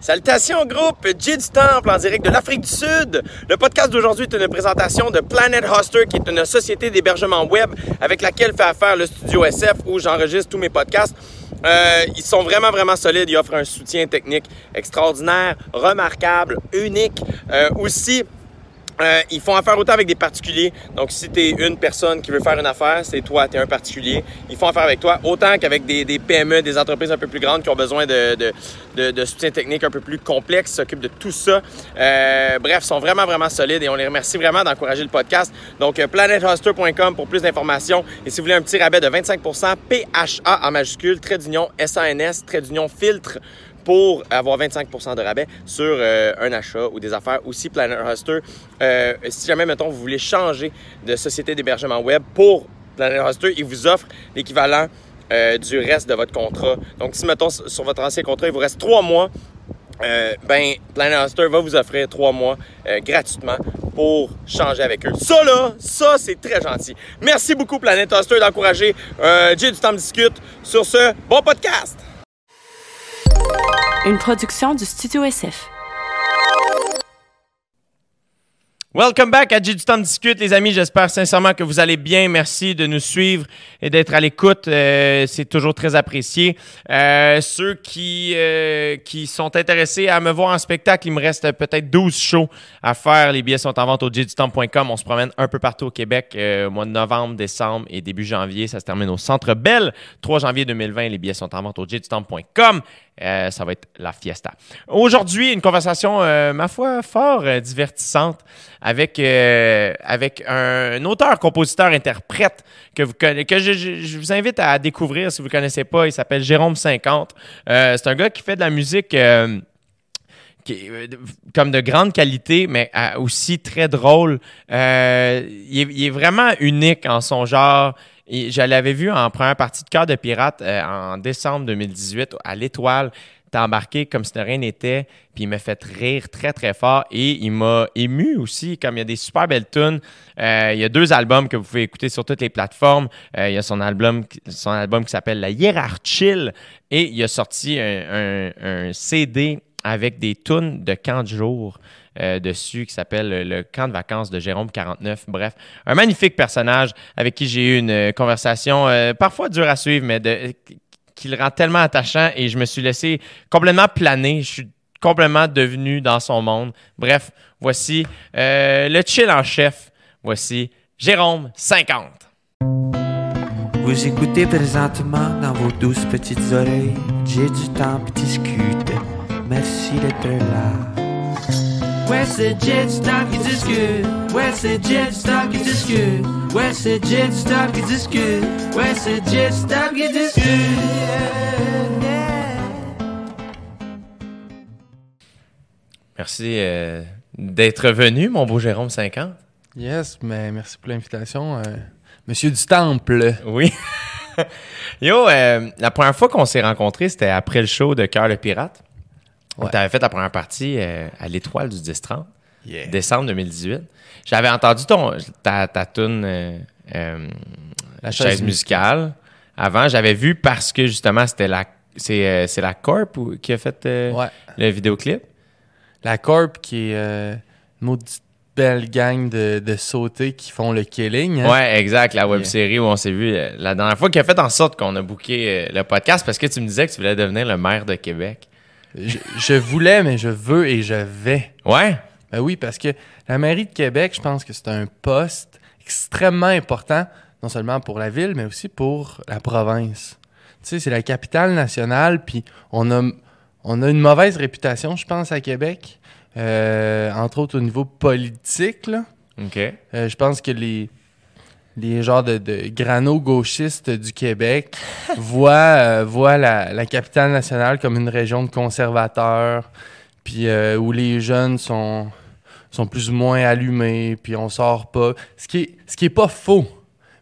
Salutations groupe, Jay du Temple en direct de l'Afrique du Sud. Le podcast d'aujourd'hui est une présentation de Planet Hoster qui est une société d'hébergement web avec laquelle fait affaire le studio SF où j'enregistre tous mes podcasts. Euh, ils sont vraiment, vraiment solides. Ils offrent un soutien technique extraordinaire, remarquable, unique. Euh, aussi, euh, ils font affaire autant avec des particuliers. Donc, si tu es une personne qui veut faire une affaire, c'est toi, tu es un particulier. Ils font affaire avec toi autant qu'avec des, PME, des entreprises un peu plus grandes qui ont besoin de, de, de, de soutien technique un peu plus complexe, s'occupent de tout ça. Euh, bref, sont vraiment, vraiment solides et on les remercie vraiment d'encourager le podcast. Donc, euh, planethoster.com pour plus d'informations. Et si vous voulez un petit rabais de 25% PHA en majuscule, trait d'union SANS, trait d'union filtre pour avoir 25% de rabais sur euh, un achat ou des affaires. Aussi, Planet Hoster, euh, si jamais, mettons, vous voulez changer de société d'hébergement web pour Planet Hoster, il vous offre l'équivalent euh, du reste de votre contrat. Donc, si, mettons, sur votre ancien contrat, il vous reste trois mois, ben, Planet Hoster va vous offrir trois mois gratuitement pour changer avec eux. Ça, là, ça, c'est très gentil. Merci beaucoup, Planet Hoster, d'encourager Jay du Temps Discute sur ce bon podcast. Une production du Studio SF. Welcome back à J du temps discute, les amis. J'espère sincèrement que vous allez bien. Merci de nous suivre et d'être à l'écoute. Euh, c'est toujours très apprécié. Euh, ceux qui euh, qui sont intéressés à me voir en spectacle, il me reste peut-être 12 shows à faire. Les billets sont en vente au jdutemps.com. On se promène un peu partout au Québec au mois de novembre, décembre et début janvier. Ça se termine au Centre Bell. 3 janvier 2020, les billets sont en vente au jdutemps.com. Euh, ça va être la fiesta. Aujourd'hui, une conversation, euh, ma foi, fort euh, divertissante avec, avec un, auteur, compositeur, interprète que, vous que je, vous invite à découvrir si vous ne connaissez pas. Il s'appelle Jérôme 50. Euh, c'est un gars qui fait de la musique comme de grande qualité, mais aussi très drôle. Il est vraiment unique en son genre. Je l'avais vu en première partie de Cœur de Pirate euh, en décembre 2018 à l'Étoile. T'as embarqué comme si de rien n'était, puis il m'a fait rire très très fort et il m'a ému aussi, comme il y a des super belles tunes. Euh, il y a deux albums que vous pouvez écouter sur toutes les plateformes. Euh, il y a son album, son album qui s'appelle La Hiérarchie et il a sorti un, un- un CD avec des tunes de camp de jour euh, dessus qui s'appelle le, camp de vacances de Jérôme 49. Bref, un magnifique personnage avec qui j'ai eu une euh, conversation euh, parfois dure à suivre, mais de, qui le rend tellement attachant et je me suis laissé complètement planer. Je suis complètement devenu dans son monde. Bref, voici le chill en chef. Voici Jérôme 50. Vous écoutez présentement dans vos douces petites oreilles. J'ai du temps puis discute. Merci d'être là. Ouais, c'est Jet Stop qui discute. Ouais, c'est Jet Stop qui discute. Ouais, c'est Jet Stop qui discute. Ouais, c'est Jet Stop qui discute. Merci euh, d'être venu, mon beau Jérôme 50. Yes, mais merci pour l'invitation. euh, Monsieur du Temple. Oui. Yo, euh, la première fois qu'on s'est rencontrés, c'était après le show de Cœur le Pirate. On Ouais. t'avait fait la première partie euh, à l'Étoile du 10-30, Yeah. décembre 2018. J'avais entendu ton, ta, ta tune euh, euh, La chaise, chaise musicale. Avant, j'avais vu parce que justement, c'était la, c'est, c'est la Corp ou- qui a fait Ouais. le vidéoclip? La Corp qui est une maudite belle gang de, de sautés qui font le killing. hein? Ouais, exact, la web Yeah. série où on s'est vu la dernière fois, qui a fait en sorte qu'on a booké le podcast parce que tu me disais que tu voulais devenir le maire de Québec. Je, je voulais, mais je veux et je vais. Ouais? Ben oui, parce que la mairie de Québec, je pense que c'est un poste extrêmement important, non seulement pour la ville, mais aussi pour la province. Tu sais, c'est la capitale nationale, puis on a, on a une mauvaise réputation, je pense, à Québec, euh, entre autres au niveau politique. Là. OK. Euh, je pense que les, les genres de, de grano-gauchistes du Québec voient, euh, voient la, capitale nationale comme une région de conservateurs, puis euh, où les jeunes sont, sont plus ou moins allumés, puis on sort pas. Ce qui est, ce qui est pas faux,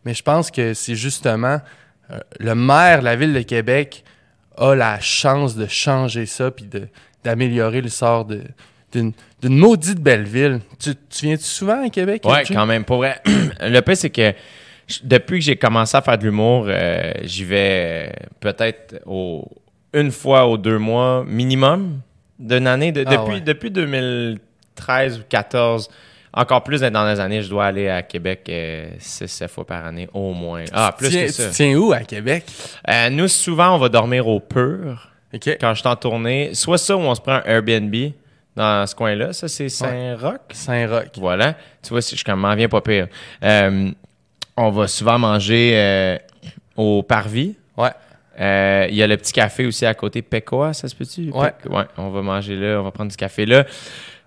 mais je pense que c'est justement euh, le maire de la ville de Québec a la chance de changer ça, puis d'améliorer le sort de d'une maudite belle ville. Tu, tu viens-tu souvent à Québec? Ouais, quand même. Pour vrai, le pire, c'est que depuis que j'ai commencé à faire de l'humour, euh, j'y vais euh, peut-être au- une fois aux deux mois minimum. d'une année. De- Ah depuis, ouais. depuis 2013 ou 2014, encore plus dans les années, je dois aller à Québec 6-7 fois par année, au moins. Ah, plus Tiens- que ça. Tu tiens où à Québec? Euh, nous, souvent, on va dormir au Pur OK. quand je suis en tournée. Soit ça ou on se prend un Airbnb dans ce coin-là. Ça, c'est Saint-Roch. Saint-Roch. Voilà. Tu vois, je m'en viens pas pire. Euh, on va souvent manger euh, au Parvis. Ouais. Euh, Il y a le petit café aussi à côté, Pecoa, ça se peut-tu? Ouais. Ouais. On va manger là, on va prendre du café là.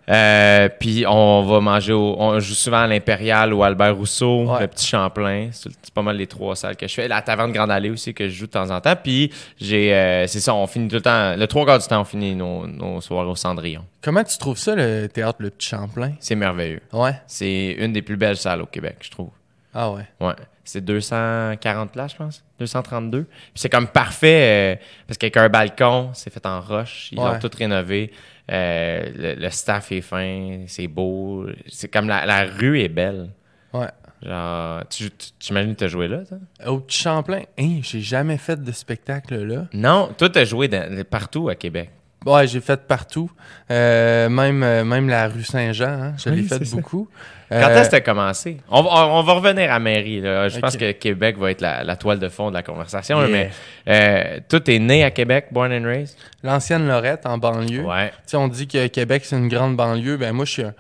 Euh, puis on va manger au, on joue souvent à l'Impérial ou Albert Rousseau, Ouais. le petit Champlain. C'est pas mal les trois salles que je fais. La Taverne Grande Allée aussi que je joue de temps en temps. Puis j'ai, euh, c'est ça, on finit tout le temps, le trois quarts du temps, on finit nos, nos soirées au Cendrillon. Comment tu trouves ça, le théâtre Le Petit Champlain? C'est merveilleux. Ouais. C'est une des plus belles salles au Québec, je trouve. Ah ouais. Ouais. C'est 240 places, je pense. 232. Puis c'est comme parfait euh, parce qu'avec un balcon, c'est fait en roche. Ils Ouais. ont tout rénové. Euh, le, le staff est fin, c'est beau. C'est comme la, la rue est belle. Ouais. Genre, tu, tu, tu imagines que tu as joué là, toi? Au Petit Champlain, hein, j'ai jamais fait de spectacle là. Non, toi, tu as joué dans- partout à Québec. Ouais, j'ai fait partout. Euh, même, euh, même la rue Saint-Jean, hein, je l'ai Oui, fait beaucoup. Quand Euh, est-ce que tu as commencé? On, va- on, on va revenir à Mairie. Là. Je pense que Québec va être la, la toile de fond de la conversation. Yeah. mais euh, toi, t'es né à Québec, born and raised? L'ancienne Lorette en banlieue. Ouais. Tu sais, on dit que Québec, c'est une grande banlieue. Ben moi, je suis un,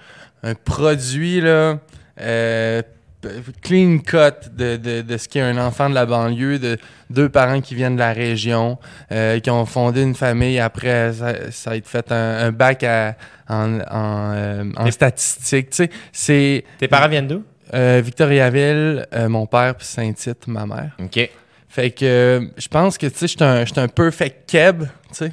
un produit, là, euh, clean cut de, de, de ce qu'est un enfant de la banlieue, de deux parents qui viennent de la région, euh, qui ont fondé une famille après ça, ça a été fait un, un bac à- en, en, euh, en statistique. Tu sais, c'est Tes parents viennent d'où? euh, Victoriaville, euh, mon père, puis Saint-Tite, ma mère. OK. Fait que euh, je pense que tu sais, j'étais un, j'étais un perfect keb, tu sais.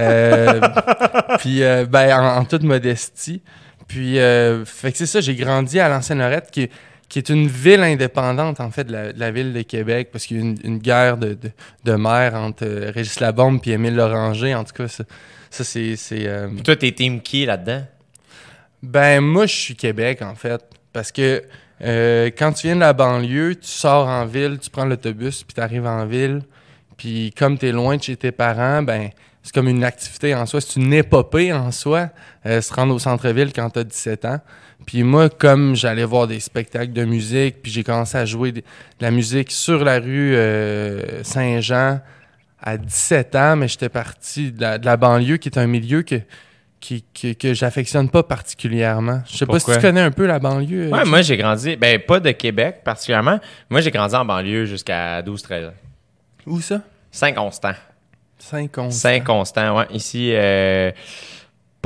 Euh, puis ben en, en toute modestie. Puis euh, fait que c'est ça, j'ai grandi à l'ancienne Lorette qui, est- qui est une ville indépendante en fait de la, de la ville de Québec parce qu'il y a eu une, une guerre de, de, de mer entre euh, Régis Labombe puis Émile Loranger. En tout cas, ça, ça, c'est euh, Puis toi, t'es team qui là-dedans? ben, moi, je suis Québec, en fait. Parce que euh, quand tu viens de la banlieue, tu sors en ville, tu prends l'autobus, puis tu arrives en ville. Puis comme tu es loin de chez tes parents, ben c'est comme une activité en soi. C'est une épopée en soi, euh, se rendre au centre-ville quand tu as 17 ans. Puis moi, comme j'allais voir des spectacles de musique, puis j'ai commencé à jouer de la musique sur la rue euh, Saint-Jean à 17 ans, mais j'étais parti de la, de la banlieue, qui est un milieu que, qui, que, que j'affectionne pas particulièrement. Je sais pas si tu connais un peu la banlieue. Ouais, euh, moi, j'ai grandi, ben, pas de Québec particulièrement. Moi, j'ai grandi en banlieue jusqu'à 12-13 ans. Où ça? Saint-Constant. Saint-Constant. Saint-Constant, ouais. Ici, euh,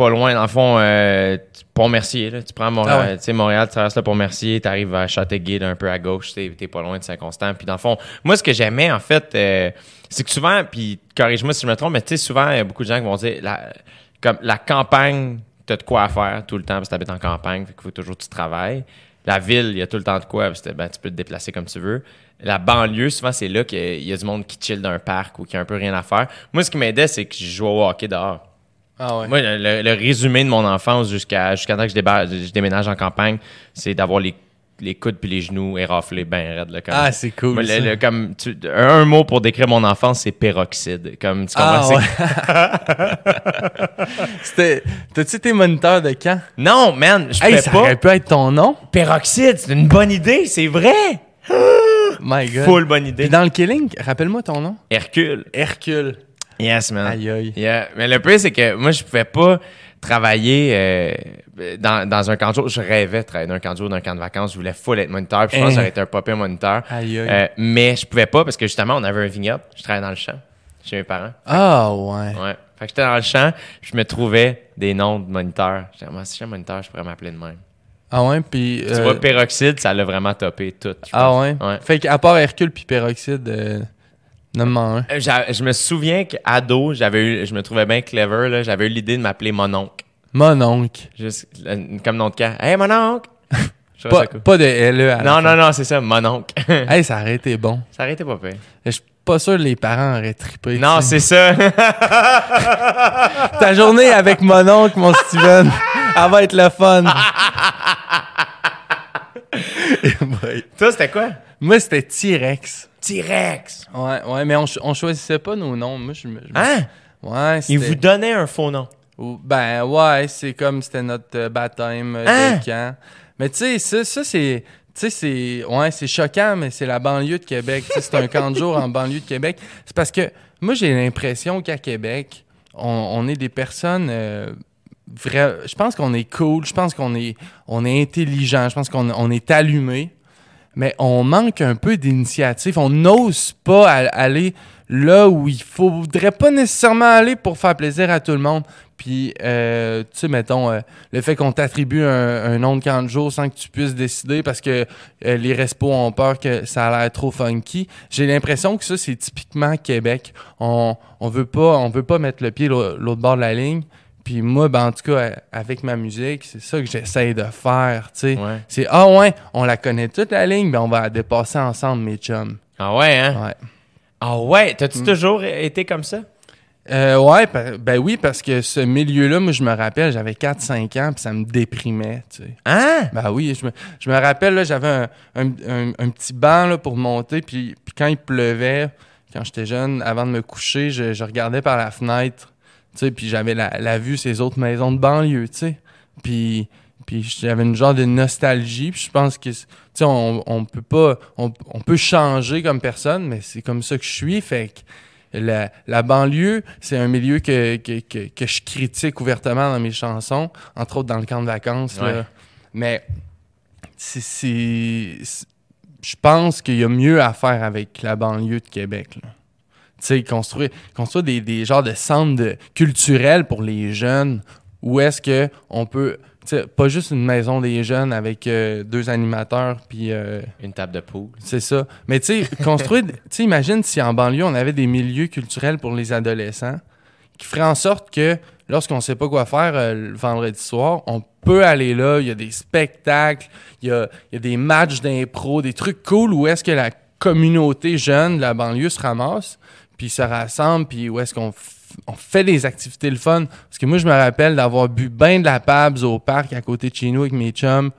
pas loin, dans le fond, euh, tu- Pont-Mercier. Tu prends Montréal, Ah ouais. tu sais, Montréal, tu traverses le Pont-Mercier, tu arrives à Châteauguay, un peu à gauche, tu t'es pas loin de Saint-Constant. Puis dans le fond, moi, ce que j'aimais, en fait, euh, c'est que souvent, puis corrige-moi si je me trompe, mais tu sais, souvent, il y a beaucoup de gens qui vont dire, la, comme la campagne, t'as de quoi à faire tout le temps parce que t'habites en campagne, fait qu'il faut toujours que tu travailles. La ville, il y a tout le temps de quoi, parce que ben, tu peux te déplacer comme tu veux. La banlieue, souvent, c'est là qu'il y a du monde qui chill dans un parc ou qui a un peu rien à faire. Moi, ce qui m'aidait, c'est que je jouais au hockey dehors. Ah ouais. Moi, le, le- résumé de mon enfance jusqu'à jusqu'à temps que je, je déménage en campagne, c'est d'avoir les, les coudes puis les genoux éraflés bien raides. Là, comme, Ah, c'est cool. Moi, le- comme tu- un, un mot pour décrire mon enfance, c'est peroxyde. Comme tu comprends, Ah, ouais. T'as-tu été moniteur de camp? Non, man, je Hey, ça pas. aurait pu être ton nom? Peroxyde, c'est une bonne idée, c'est vrai. My God. Full bonne idée. Puis dans le Killing, rappelle-moi ton nom. Hercule. Hercule. Yes, man. Aïe aïe. Yeah. Mais le pire, c'est que moi, je pouvais pas travailler euh, dans, dans un camp de jour. Je rêvais de travailler dans un camp de jour, dans un camp de vacances. Je voulais full être moniteur. Puis je pense Hein. que j'aurais été un papier moniteur. Aïe aïe. Euh, mais je pouvais pas parce que justement, on avait un vignoble. Je travaillais dans le champ chez mes parents. Ah ouais. Ouais. Fait que j'étais dans le champ, je me trouvais des noms de moniteurs. J'étais moi, si j'étais moniteur, je pourrais m'appeler de même. Ah ouais, puis. Tu euh, vois, peroxyde, ça l'a vraiment topé tout. Ah ouais? Ouais. Fait qu'à part Hercule puis Peroxyde, euh, nomme-moi un. Euh, j'a- Je me souviens qu'ado, j'avais eu, je me trouvais bien clever, là. J'avais eu l'idée de m'appeler mon oncle. Mon oncle. Juste, euh, comme nom de camp. Hey, mon oncle! Je trouvais Pas, ça cool. pas de LE à la Non, fin. non, non, c'est ça, mon oncle. Hey, ça aurait été bon. ça aurait été pas pire. Je suis pas sûr que les parents auraient trippé. Non, c'est ça. Ta journée avec mon oncle, mon Steven, elle va être le fun. Toi, c'était quoi? Moi, c'était T-Rex. T-Rex. Ouais, ouais, mais on, ch- on choisissait pas nos noms. Moi, je me. Hein? Ouais, Il c'était. vous donnait un faux nom. Ou- Ben ouais, c'est comme c'était notre euh, baptême euh, Hein? de camp. Mais tu sais, ça, ça c'est. Tu sais, c'est. Ouais, c'est choquant, mais c'est la banlieue de Québec. Tu sais, c'est un camp de jour en banlieue de Québec. C'est parce que moi, j'ai l'impression qu'à Québec, on, on est des personnes. euh, Je pense qu'on est cool, je pense qu'on est, on est intelligent, je pense qu'on on est allumé, mais on manque un peu d'initiative. On n'ose pas aller là où il faudrait pas nécessairement aller pour faire plaisir à tout le monde. Puis, euh, tu sais, mettons, euh, le fait qu'on t'attribue un, un nom de camp de jour sans que tu puisses décider parce que euh, les respos ont peur que ça a l'air trop funky. J'ai l'impression que ça, c'est typiquement Québec. On, on veut pas, on veut pas mettre le pied l'au- l'autre bord de la ligne. Puis moi, ben, en tout cas, avec ma musique, c'est ça que j'essaye de faire, tu sais. Ouais. C'est, ah ouais, on la connaît toute la ligne, ben on va la dépasser ensemble, mes chums. Ah ouais, hein? Ouais. Ah ouais, t'as-tu Mm. toujours été comme ça? Euh, ouais, ben oui, parce que ce milieu-là, moi, je me rappelle, j'avais 4-5 ans, puis ça me déprimait, tu sais. Hein? Ben oui, je me, je me rappelle, là, j'avais un, un- un- un petit banc là, pour monter, puis, puis quand il pleuvait, quand j'étais jeune, avant de me coucher, je, je regardais par la fenêtre, sais, puis j'avais la, la vue ces autres maisons de banlieue, tu sais. Puis, puis j'avais une genre de nostalgie, puis je pense que, tu sais, on, on peut pas, on, on peut changer comme personne, mais c'est comme ça que je suis, fait que la, la banlieue, c'est un milieu que, que, que, que je critique ouvertement dans mes chansons, entre autres dans le camp de vacances. Ouais. Là. Mais c'est- Je pense qu'il y a mieux à faire avec la banlieue de Québec. là. Tu sais, construire, construire des, des genres de centres culturels pour les jeunes où est-ce que on peut. tu sais, pas juste une maison des jeunes avec euh, deux animateurs puis euh, Une table de poule. c'est ça. Mais tu sais, construire. Tu imagine si en banlieue, on avait des milieux culturels pour les adolescents qui feraient en sorte que lorsqu'on sait pas quoi faire euh, le vendredi soir, on peut aller là. Il y a des spectacles, il y a, il y a des matchs d'impro, des trucs cool où est-ce que la communauté jeune de la banlieue se ramasse, puis se rassemble, puis où est-ce qu'on on fait des activités le fun. Parce que moi, je me rappelle d'avoir bu ben de la Pabs au parc à côté de chez nous avec mes chums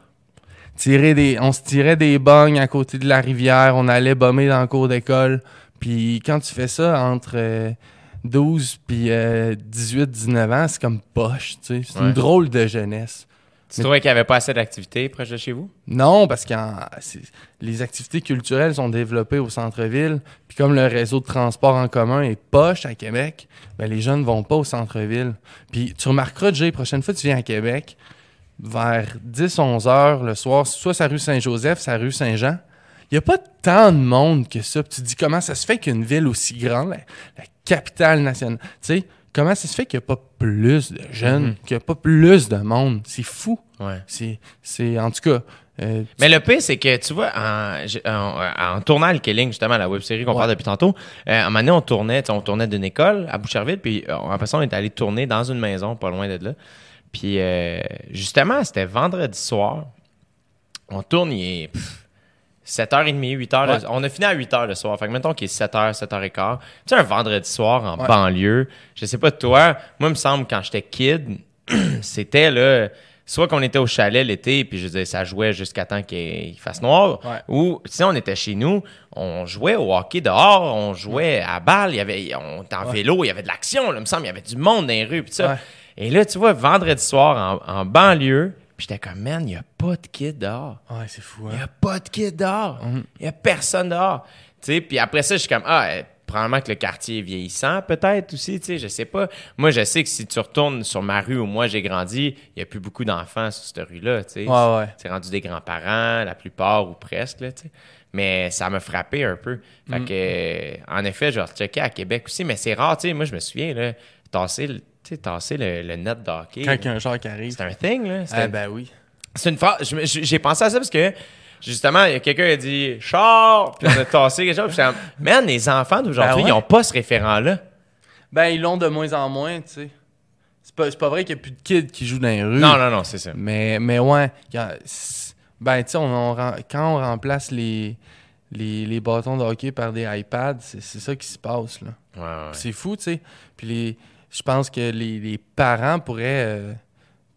tirer des, on se tirait des bognes à côté de la rivière, on allait bomber dans le cours d'école. Puis quand tu fais ça entre euh, 12 puis 18-19 ans, c'est comme poche, tu sais. C'est Ouais. une drôle de jeunesse. Tu Mais- trouvais qu'il n'y avait pas assez d'activités proche de chez vous? Non, parce que les activités culturelles sont développées au centre-ville. Puis comme le réseau de transport en commun est poche à Québec, ben les jeunes vont pas au centre-ville. Puis tu remarqueras, Jay, prochaine fois que tu viens à Québec, vers 10-11 heures le soir, soit sa rue Saint-Joseph, sa rue Saint-Jean, il n'y a pas tant de monde que ça. Puis tu te dis comment ça se fait qu'une ville aussi grande, la, la capitale nationale, tu sais, comment ça se fait qu'il n'y a pas plus de jeunes, Mhm. qu'il n'y a pas plus de monde? C'est fou. Ouais. C'est, en tout cas, euh, Mais le pire, c'est que, tu vois, en, en, en tournant le Killing, justement, la web série qu'on Ouais. parle depuis tantôt, euh, à un moment donné, on tournait, on tournait d'une école à Boucherville, puis euh, après ça, on est allé tourner dans une maison, pas loin de là. Puis, euh, justement, c'était vendredi soir. On tourne, il est pff, 7h30, 8h. le- Ouais. on a fini à 8h le soir. Fait que mettons qu'il est 7h, 7h15. Tu sais, un vendredi soir en Ouais. banlieue, je sais pas de toi, moi, il me semble, quand j'étais kid, c'était là, soit qu'on était au chalet l'été, puis je disais, ça jouait jusqu'à temps qu'il fasse noir, ou si on était chez nous, on jouait au hockey dehors, on jouait à balle, il y avait, on était en vélo, il y avait de l'action, là, il me semble, il y avait du monde dans les rues, puis ça. Et là, tu vois, vendredi soir, en, en banlieue, j'étais comme, man, il n'y a pas de kids dehors. ouais, c'est fou. Il n'y Hein? a pas de kids dehors. Il n'y a personne dehors. Tu sais, puis après ça, je suis comme, ah, euh, probablement que le quartier est vieillissant, peut-être aussi, tu sais, je sais pas. Moi, je sais que si tu retournes sur ma rue où moi j'ai grandi, il n'y a plus beaucoup d'enfants sur cette rue-là, tu sais. Ouais, ouais. C'est rendu des grands-parents, la plupart ou presque, là, tu sais. Mais ça m'a frappé un peu. Fait Mhm. que, en effet, je recheckais à Québec aussi, mais c'est rare, tu sais. Moi, je me souviens, là, tasser, sais, tasser le, le net de hockey. Quand il y a un genre qui arrive. C'est un thing, là. Ah, ben oui. c'est une phrase. J'ai pensé à ça parce que justement, il y a quelqu'un qui a dit char, puis on a tassé quelque chose. Puis man, les enfants d'aujourd'hui, Ben ouais. ils n'ont pas ce référent-là. Ben, ils l'ont de moins en moins, tu sais. C'est pas, c'est pas vrai qu'il n'y a plus de kids qui jouent dans les rues. Non, non, non, c'est ça. Mais, mais ouais. a- ben, tu sais, on, on rem- quand on remplace les, les, les bâtons de hockey par des iPads, c'est c'est ça qui se passe, là. Ouais, ouais. C'est fou, tu sais. Puis les, je pense que les, les parents pourraient, euh,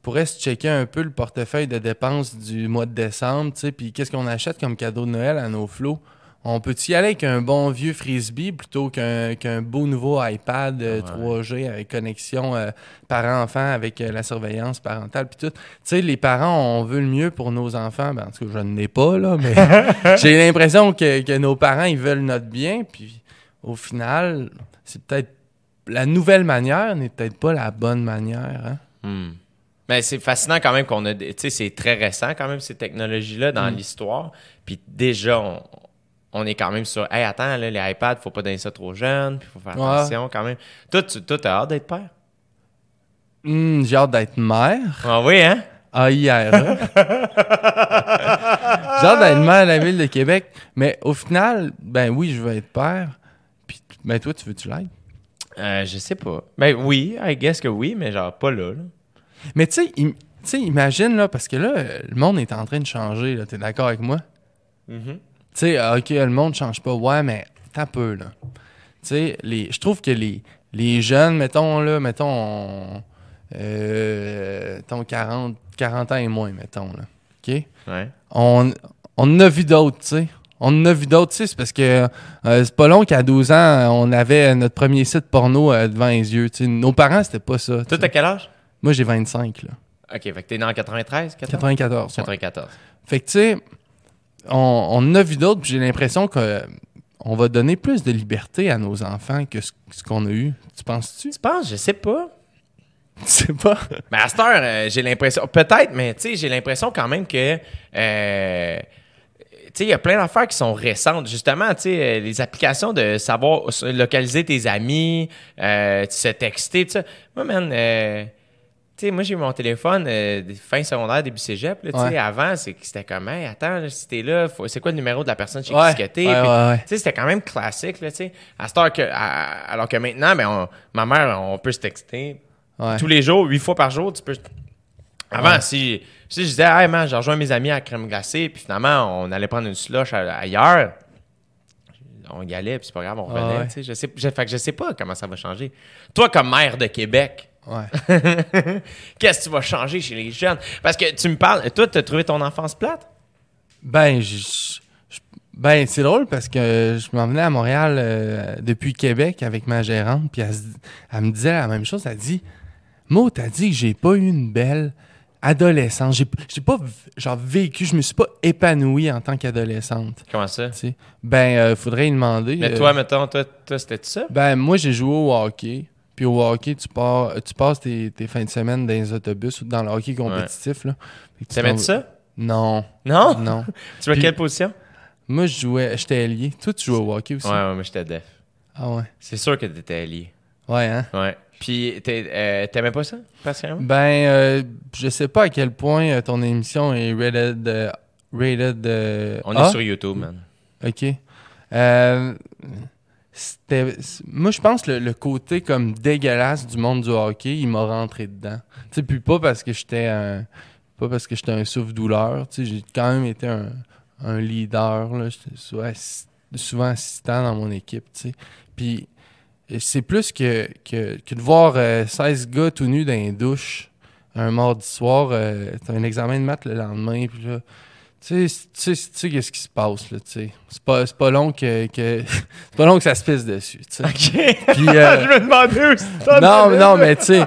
pourraient se checker un peu le portefeuille de dépenses du mois de décembre, tu sais. Puis qu'est-ce qu'on achète comme cadeau de Noël à nos flots? on peut-y aller avec un bon vieux frisbee plutôt qu'un beau nouveau iPad euh, 3G avec connexion euh, parent-enfant avec euh, la surveillance parentale puis tout? Tu sais, les parents, on veut le mieux pour nos enfants. Ben, en tout cas, je ne l'ai pas, là, mais j'ai l'impression que, que nos parents, ils veulent notre bien. Puis au final, c'est peut-être la nouvelle manière n'est peut-être pas la bonne manière. Hein? Hmm. Mais c'est fascinant quand même qu'on a. Tu sais, c'est très récent quand même, ces technologies-là dans Mm. l'histoire. Puis déjà, on, on est quand même sur. Hey, attends, là, les iPads, faut pas donner ça trop jeune. Puis faut faire Ouais. attention quand même. Toi, tu toi, t'as hâte d'être père? Hmm, j'ai hâte d'être mère. Ah oui, hein? A-I-R-E. J'ai hâte d'être maire de la ville de Québec. Mais au final, ben oui, je veux être père. Puis, ben toi, tu veux-tu l'être? Euh, je sais pas. Ben oui, I guess que oui, mais genre pas là. là. Mais tu sais, im- imagine, là, parce que là, le monde est en train de changer, là. T'es d'accord avec moi? Mhm. Tu sais, ah, OK, le monde change pas. Ouais, mais t'as peu, là. Tu sais, les- je trouve que les, les jeunes, mettons, là, mettons, euh, mettons 40, 40 ans et moins, mettons, là. OK? Ouais. on, on en a vu d'autres, tu sais. On en a vu d'autres, tu sais. C'est parce que euh, c'est pas long qu'à 12 ans, on avait notre premier site porno euh, devant les yeux. tu sais. Nos parents, c'était pas ça. tu Toi, t'as quel âge? Moi, j'ai 25, là. Ok, fait que t'es né en 93? 14? 94. ouais. 94. Fait que, tu sais, on, on en a vu d'autres, puis j'ai l'impression que on va donner plus de liberté à nos enfants que ce, ce qu'on a eu. Tu penses-tu? Tu penses? Je sais pas. Tu sais pas? Mais à cette heure, euh, j'ai l'impression. Peut-être, mais tu sais, j'ai l'impression quand même que. Tu sais, il y a plein d'affaires qui sont récentes. Justement, tu sais, euh, les applications de savoir localiser tes amis, euh, se texter, tout ça. Moi, man, euh, tu sais, moi, j'ai eu mon téléphone euh, fin secondaire, début cégep. là, tu sais, Ouais. avant, c'était comme, hey, attends, là, si t'es là, faut- c'est quoi le numéro de la personne chez Ouais. qui t'es? Ouais, Puis, ouais, ouais. tu sais, c'était quand même classique, là, tu sais. À cette heure que, à- alors que maintenant, ben, on- ma mère, on peut se texter tous les jours, huit fois par jour, tu peux. Avant, si, je disais, hey man, j'ai rejoint mes amis à crème glacée, puis finalement, on allait prendre une slush ailleurs, on y allait, puis c'est pas grave, on Ah revenait. ouais. tu sais. Je sais, je, fait que je sais pas comment ça va changer. Toi, comme maire de Québec, Ouais. qu'est-ce que tu vas changer chez les jeunes? Parce que tu me parles, toi, tu as trouvé ton enfance plate? Ben, je- je- ben c'est drôle parce que je m'en venais à Montréal euh, depuis Québec avec ma gérante, puis elle me disait la même chose. Elle dit Mo, t'as dit que j'ai pas eu une belle adolescence. J'ai j'ai pas genre vécu, je me suis pas épanoui en tant qu'adolescente. Comment ça? Ben, euh, faudrait y demander. Mais euh, toi, mettons, toi, toi c'était ça? Ben, moi, j'ai joué au hockey. Puis au hockey, tu, pars, tu passes tes, tes fins de semaine dans les autobus ou dans le hockey compétitif. Là. Fait que Tu ça? Non, Non? non. Tu Puis- quelle position? Moi, je jouais, j'étais allié. Toi, tu jouais au hockey aussi? Ouais, ouais, moi, j'étais def. Ah ouais. C'est sûr que t'étais allié. Ouais, hein? Ouais. Puis, euh, t'aimais pas ça, particulièrement? Ben, euh, je sais pas à quel point euh, ton émission est rated. euh, rated euh, On A. est sur YouTube, man. OK. C'était, moi, je pense que le, le côté comme dégueulasse du monde du hockey, il m'a rentré dedans. Tu sais, puis pas parce que j'étais un. Pas parce que j'étais un souffle-douleur. Tu sais, j'ai quand même été un, un leader. Là. J'étais souvent, souvent assistant dans mon équipe. Tu sais. Puis c'est plus que, que, que de voir euh, 16 gars tout nus dans les douches un mardi soir. euh, t'as un examen de maths le lendemain. Puis là, tu sais, tu sais, tu sais qu'est-ce qui se passe, là, tu sais. C'est pas, c'est pas long que, que c'est pas long que ça se pisse dessus, tu sais. OK. Puis, euh, je me demandais où non, mais non, mais tu sais,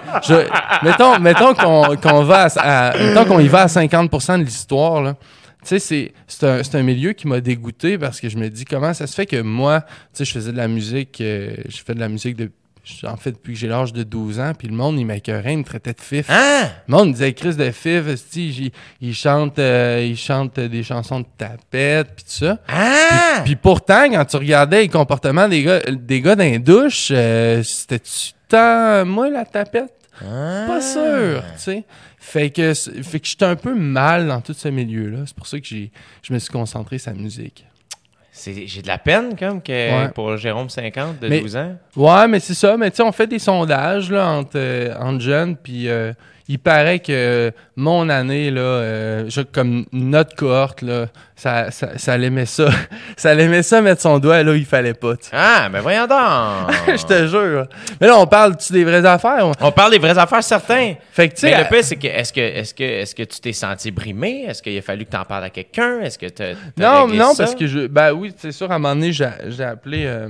mettons, mettons qu'on, qu'on va à, à- mettons qu'on y va à 50% de l'histoire, là. Tu sais, c'est, c'est un, c'est un milieu qui m'a dégoûté parce que je me dis comment ça se fait que moi, tu sais, je faisais de la musique, euh, je fais de la musique de, en fait depuis que j'ai l'âge de 12 ans, puis le monde, il m'écœurait, il me traitait de fif. Hein? Le monde disait Chris de Fif, il, il chante, euh, il chante des chansons de tapette, puis tout ça. Ah! Puis pourtant, quand tu regardais les comportements des gars, des gars dans les douches, euh, c'était-tu tant moi la tapette? Pas sûr, tu sais. Fait que, fait que j'étais un peu mal dans tout ce milieu-là. C'est pour ça que j'ai, je me suis concentré sur la musique. C'est- J'ai de la peine, comme, que Ouais. pour Jérôme 50 de Mais- 12 ans. Ouais, mais c'est ça. Mais tu sais, on fait des sondages là, entre, euh, entre jeunes, puis euh, il paraît que mon année, là, euh, je- comme notre cohorte, là, ça, ça, ça l'aimait ça. ça l'aimait ça mettre son doigt là où il fallait pas. Ah, ben voyons donc. je te jure. Mais là, on parle-tu des vraies affaires? On? Parle des vraies affaires, certains. Fait que, tu sais, Mais le pire, c'est que est-ce que, est-ce que, est-ce que tu t'es senti brimé? Est-ce qu'il a fallu que tu en parles à quelqu'un? Est-ce que tu Non, non, parce que je. Ben oui, c'est sûr, à un moment donné, j'ai j'ai appelé. euh,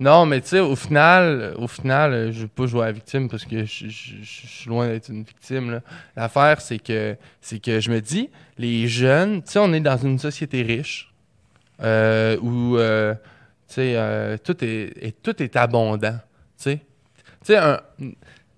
Non, mais tu sais, au final, au final, euh, je veux pas jouer à la victime parce que je, suis loin d'être une victime. L'affaire, c'est que, c'est que je me dis, les jeunes, tu sais, on est dans une société riche euh, où, euh, tu sais, tout, est, tout est abondant. Tu sais, tu sais,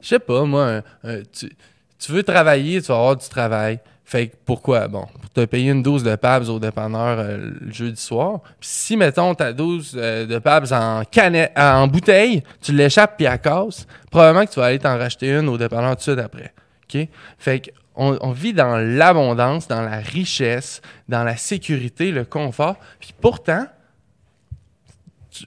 je sais pas, moi, un- tu, tu veux travailler, tu vas avoir du travail. Fait que pourquoi? Bon, pour te payer une dose de Pabs au dépanneur euh, le jeudi soir. Puis si, mettons, ta dose euh, de Pabs en, canette, en bouteille, tu l'échappes puis elle casse, probablement que tu vas aller t'en racheter une au dépanneur tout de suite après. OK? Fait que on, vit dans l'abondance, dans la richesse, dans la sécurité, le confort. Puis pourtant,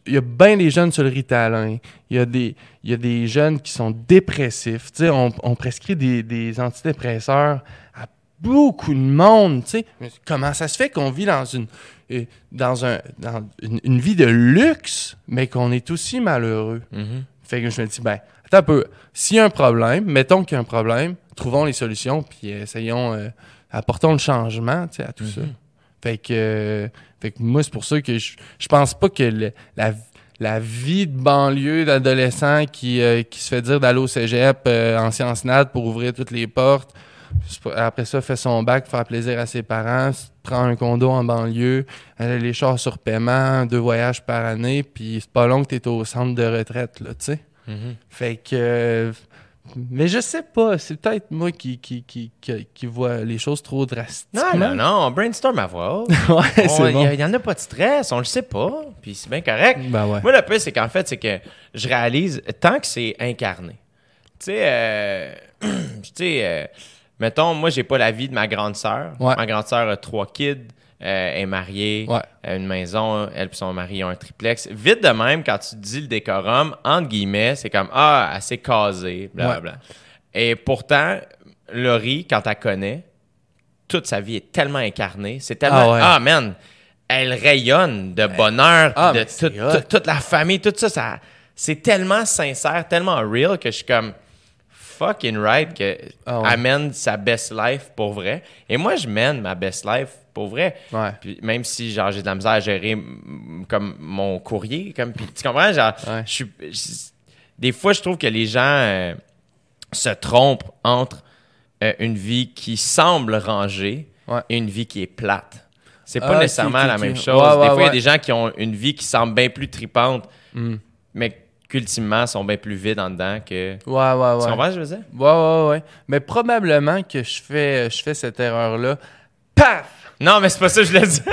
il y a bien des jeunes sur le Ritalin. Il y a des, y a des jeunes qui sont dépressifs. Tu sais, on, on prescrit des, des antidépresseurs à beaucoup de monde. Tu sais, comment ça se fait qu'on vit dans une, euh, dans un, dans une, une vie de luxe, mais qu'on est aussi malheureux? Mhm. Fait que je me dis, ben, attends un peu. S'il y a un problème, mettons qu'il y a un problème, trouvons les solutions, puis essayons, euh, apportons le changement, tu sais, à tout ça. Fait que, euh, fait que moi, c'est pour ça que je, je pense pas que le- la, la vie de banlieue d'adolescent qui, euh, qui se fait dire d'aller au cégep en sciences nat pour ouvrir toutes les portes, après ça, fait son bac, faire plaisir à ses parents, prend un condo en banlieue, les chars sur paiement, deux voyages par année, puis c'est pas long que t'es au centre de retraite, là, tu sais. Mhm. Fait que. mais je sais pas, c'est peut-être moi qui, qui, qui, qui, qui vois les choses trop drastiquement. Non, non, non, on brainstorm à voix ouais, Il bon. n'y en a pas de stress, on le sait pas, puis c'est bien correct. Ben ouais. Moi, le pire, c'est qu'en fait, c'est que je réalise, tant que c'est incarné, tu sais, euh, tu sais, euh, mettons, moi, j'ai pas la vie de ma grande sœur. Ouais. Ma grande sœur a trois kids, euh, est mariée, Ouais. a une maison, elle et son mari ont un triplex. Vite de même, quand tu dis le décorum, entre guillemets, c'est comme, ah, assez casé, blablabla. Et pourtant, Laurie, quand elle connaît, toute sa vie est tellement incarnée. C'est tellement. Ah Ah, ouais. man! Elle rayonne de bonheur, Ah, de tout- tout- toute la famille, tout ça, ça c'est tellement sincère, tellement real que je suis comme fucking right que Ah ouais. elle mène sa best life pour vrai. Et moi, je mène ma best life pour vrai. Ouais. Puis même si genre j'ai de la misère à gérer mm, comme mon courrier, comme puis tu comprends, genre Ouais. je suis je- des fois je trouve que les gens euh, se trompent entre euh, une vie qui semble rangée et une vie qui est plate. C'est Ah, pas ok, nécessairement la même chose. des fois, il y a des gens qui ont une vie qui semble bien plus tripante, Mm. mais qu'ultimement sont bien plus vides en dedans que. Ouais, ouais, Tu ouais. comprends ce que je veux dire? Ouais, ouais, ouais. Mais probablement que je fais, je fais cette erreur-là. Paf! Non, mais c'est pas ça que je l'ai dit.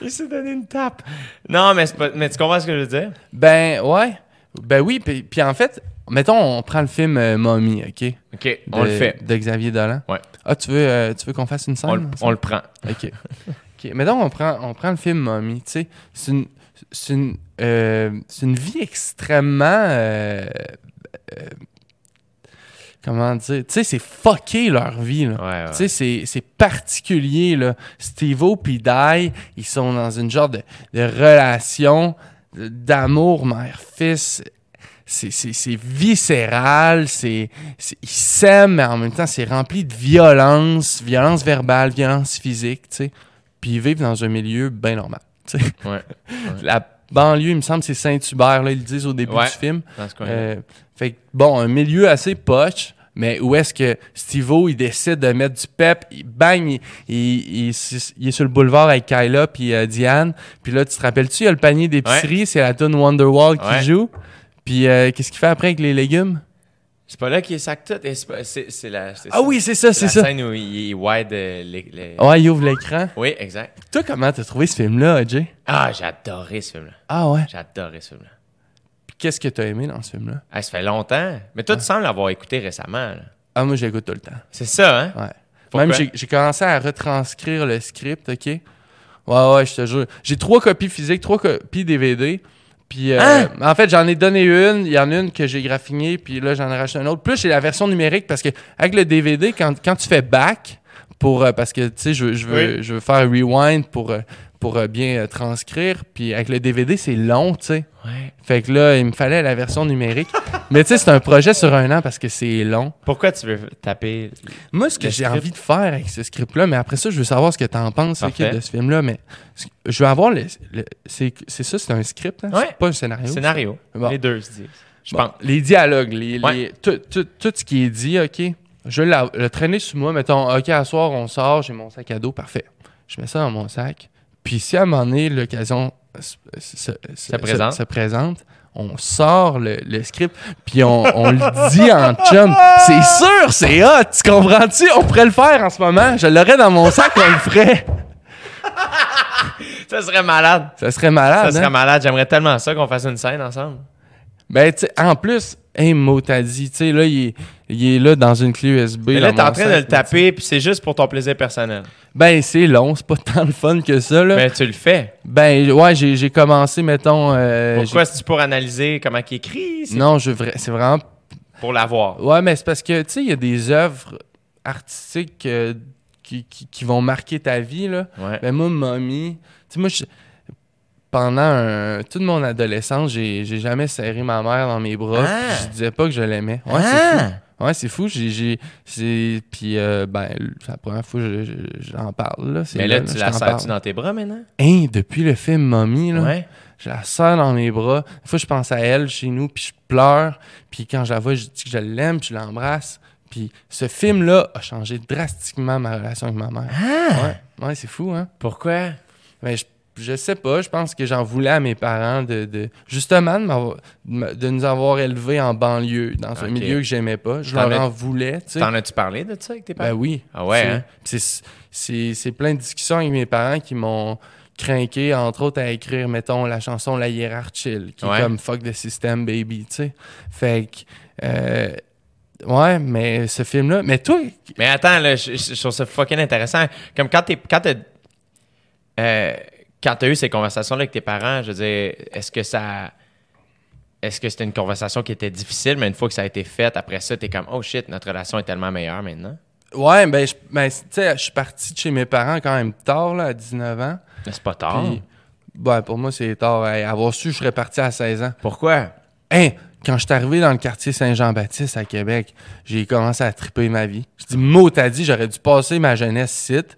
Il s'est donné une tape. Non, mais, c'est pas... mais tu comprends ce que je veux dire? Ben, ouais. Ben oui, puis, puis en fait, mettons, on prend le film euh, Mommy, OK? OK, on le fait. De Xavier Dolan. Ouais. Ah, tu veux, euh, tu veux qu'on fasse une scène? On, le- ensemble? on le prend. OK. OK. Mettons, on prend, on prend le film Mommy, tu sais. C'est une, c'est une, euh, c'est une vie extrêmement... euh, euh, comment dire? Tu sais, c'est fucké leur vie. Ouais, ouais. Tu sais, c'est- c'est particulier, là. Steve-O puis Di, ils sont dans une genre de, de relation d'amour mère-fils. C'est- C'est c'est viscéral, c'est c'est- ils s'aiment, mais en même temps, c'est rempli de violence, violence verbale, violence physique, tu sais. Puis ils vivent dans un milieu bien normal, tu sais. Ouais. La banlieue, il me semble, c'est Saint-Hubert, là, ils le disent au début Ouais. du film. Dans ce coin Euh, fait que, bon, un milieu assez poche, mais où est-ce que Steve-O, il décide de mettre du pep, il bang, il, il- il- il est sur le boulevard avec Kyla puis euh, Diane, puis là, tu te rappelles-tu, il y a le panier d'épicerie, c'est la tune Wonderwall qui Ouais. joue, puis euh, qu'est-ce qu'il fait après avec les légumes? C'est pas là qu'il sac tout. c'est la. c'est Ah ça. oui, c'est ça, c'est la ça. scène où il, il wide euh, les. les- Ouais, il ouvre l'écran. Oui, exact. Toi, comment t'as trouvé ce film-là, Jay? Ah, j'ai adoré ce film-là. Ah ouais? J'ai adoré ce film-là. Puis qu'est-ce que t'as aimé dans ce film-là? Ah, ça fait longtemps. Mais toi, tu sembles l'avoir écouté récemment. là. Ah, moi, j'écoute tout le temps. C'est ça, hein? Ouais. Pourquoi? Même, j'ai- j'ai commencé à retranscrire le script, OK? Ouais, ouais, je te jure. J'ai trois copies physiques, trois copies DVD Puis euh, Hein? en fait, j'en ai donné une. Il y en a une que j'ai graffinée, puis là, j'en ai racheté une autre. Plus, j'ai la version numérique parce que avec le DVD, quand, quand tu fais back, pour, euh, parce que tu sais, je, veux- je, veux, Oui. je veux faire rewind pour, euh, pour euh, bien euh, transcrire. Puis avec le DVD, c'est long, tu sais. Ouais. Fait que là, il me fallait la version numérique. Mais tu sais, c'est un projet sur un an parce que c'est long. Pourquoi tu veux taper Moi, ce que j'ai envie de faire avec ce script-là, mais après ça, je veux savoir ce que t'en penses de ce film-là. Mais je veux avoir le. le- c'est ça, c'est un script, hein? Ouais. C'est pas un scénario. Scénario. Bon. Les deux se disent. Je Bon, pense. Les dialogues, les, Ouais. les- tout, tout- tout ce qui est dit, OK. Je vais le traîner sur moi. Mettons, OK, à soir, on sort, j'ai mon sac à dos, parfait. Je mets ça dans mon sac. Puis si à un moment donné, l'occasion se, se- se- présente. se présente, on sort le, le script, puis on, on le dit en chum. C'est sûr, c'est hot, tu comprends-tu? On pourrait le faire en ce moment. Je l'aurais dans mon sac, on le ferait. Ça serait malade. Ça serait malade, Ça serait hein? malade. J'aimerais tellement ça qu'on fasse une scène ensemble. Ben, tu en plus, hey, Mo, t'as dit, tu sais, là, il est, il est là dans une clé USB. Mais là, t'es en train de le taper, puis c'est juste pour ton plaisir personnel. Ben, c'est long, c'est pas tant le fun que ça, là. Mais tu le fais. Ben, ouais, j'ai commencé, mettons. euh, Pourquoi? C'est-tu pour analyser comment il écrit? C'est Non, je c'est vraiment. pour l'avoir. Ouais, mais c'est parce que, tu sais, il y a des œuvres artistiques euh, qui, qui, qui vont marquer ta vie, là. Ouais. Ben, moi, Mommy, tu sais, moi, je- pendant un- toute mon adolescence, j'ai j'ai jamais serré ma mère dans mes bras. Ah! Je disais pas que je l'aimais. Ouais, c'est Ah! fou. Ouais, c'est fou. J'ai, puis, euh, ben, c'est la première fois que je- je- j'en parle, là. C'est Mais là, tu la parle. dans tes bras maintenant? Hein, depuis le film Mommy, là, Ouais. je la serre dans mes bras. Des fois, je pense à elle chez nous, puis je pleure. Puis quand je la vois, je dis que je l'aime, puis je l'embrasse. Puis ce film-là a changé drastiquement ma relation avec ma mère. Ouais, ouais c'est fou, hein? Pourquoi? Mais je, je sais pas, je pense que j'en voulais à mes parents de, de- justement de, nous avoir élevés en banlieue, dans un milieu que j'aimais pas. Je leur en voulais, tu sais. T'en as-tu parlé de ça avec tes Ben parents? oui. Ah ouais, C'est- hein? C'est, plein de discussions avec mes parents qui m'ont craqué, entre autres, à écrire, mettons, la chanson La Hiérarchie, qui Ouais. est comme Fuck the System, baby, tu sais. Fait que, euh, ouais, mais ce film-là, mais toi, Mais attends, là, je, je- je trouve ça fucking intéressant. Comme quand t'es. Quand t'as. euh, quand t'as eu ces conversations-là avec tes parents, je veux dire, est-ce que ça. Est-ce que c'était une conversation qui était difficile, mais une fois que ça a été fait, après ça, t'es comme, oh shit, notre relation est tellement meilleure maintenant? ouais, ben, je, ben, tu sais, je suis parti de chez mes parents quand même tard, là, à 19 ans. Mais c'est pas tard. Puis, ben, pour moi, c'est tard. Hey, avoir su, je serais parti à 16 ans. Pourquoi? Hein, quand je suis arrivé dans le quartier Saint-Jean-Baptiste à Québec, j'ai commencé à triper ma vie. Je dis, mot, t'as dit, j'aurais dû passer ma jeunesse site.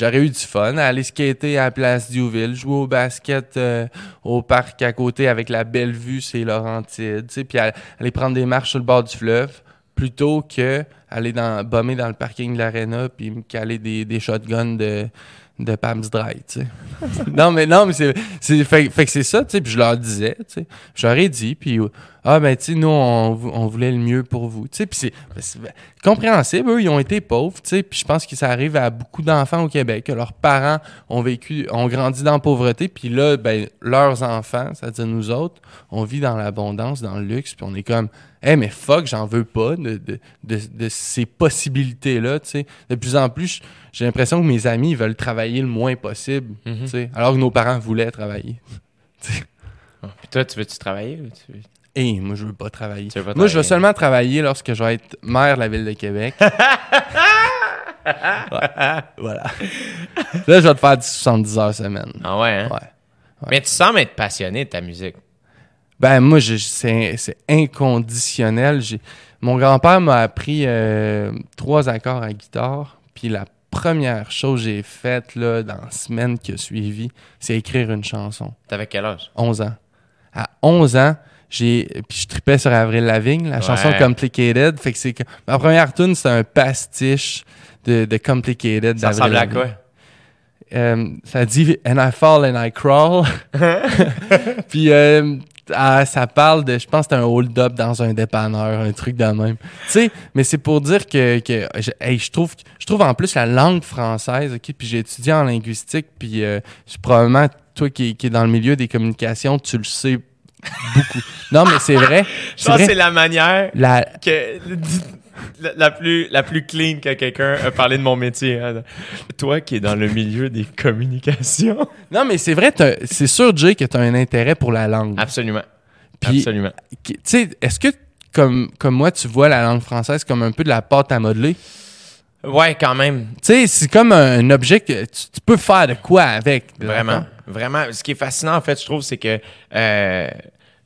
J'aurais eu du fun, aller skater à la place Diouville, jouer au basket euh, au parc à côté avec la belle vue, c'est Laurentide, puis aller prendre des marches sur le bord du fleuve, plutôt que aller dans, bomber dans le parking de l'aréna puis me caler des, des shotguns de, de Pams Dry, tu sais. non, mais non, mais c'est, c'est fait, fait que c'est ça, tu sais, puis je leur disais, tu sais. Je leur ai dit, puis ah, ben, tu sais, nous, on, on voulait le mieux pour vous, tu sais, puis c'est, ben, compréhensible, eux, ils ont été pauvres, tu sais, puis je pense que ça arrive à beaucoup d'enfants au Québec, que leurs parents ont vécu, ont grandi dans la pauvreté, puis là, ben, leurs enfants, c'est-à-dire nous autres, on vit dans l'abondance, dans le luxe, puis on est comme, eh, mais fuck, j'en veux pas de, de, de, de ces possibilités-là, tu sais. De plus en plus, j'ai l'impression que mes amis ils veulent travailler le moins possible, Mhm. tu sais, alors que nos parents voulaient travailler. Ah, Puis toi, tu veux-tu travailler? ou tu veux- Et moi, je veux pas travailler. Veux pas moi, je vais travailler? seulement travailler lorsque je vais être maire de la ville de Québec. Ouais. Voilà. Là, je vais te faire du 70 heures semaine. Ah ouais, hein? Ouais. Mais tu sembles être passionné de ta musique. Ben, moi, je- c'est c'est inconditionnel. J'ai- Mon grand-père m'a appris euh, trois accords à guitare. Puis la première chose que j'ai faite là, dans la semaine qui a suivi, c'est écrire une chanson. T'avais quel âge? 11 ans. À 11 ans, j'ai puis je tripais sur Avril Lavigne, la Ouais. chanson Complicated. Fait que c'est que ma première tune, c'est un pastiche de, de Complicated. Ça ressemble à quoi? Euh, ça dit And I fall and I crawl. Puis euh, ah, ça parle de, je pense c'est un hold-up dans un dépanneur, un truc de même. Tu sais, mais c'est pour dire que, que je, hey, je trouve, je trouve en plus la langue française, ok, puis j'ai étudié en linguistique, puis euh, c'est probablement toi qui, qui est dans le milieu des communications, tu le sais beaucoup. non, mais c'est vrai. Je C'est pense que c'est la manière La, que. la, la plus, la plus clean que quelqu'un a parlé de mon métier. hein. Toi qui es dans le milieu des communications. Non, mais c'est vrai, c'est sûr, Jay, que tu as un intérêt pour la langue. Absolument. Puis, Absolument. tu sais, est-ce que, comme, comme moi, tu vois la langue française comme un peu de la pâte à modeler? Ouais, quand même. Tu sais, c'est comme un, objet que tu, tu peux faire de quoi avec. Vraiment. Vraiment. Ce qui est fascinant, en fait, je trouve, c'est que euh,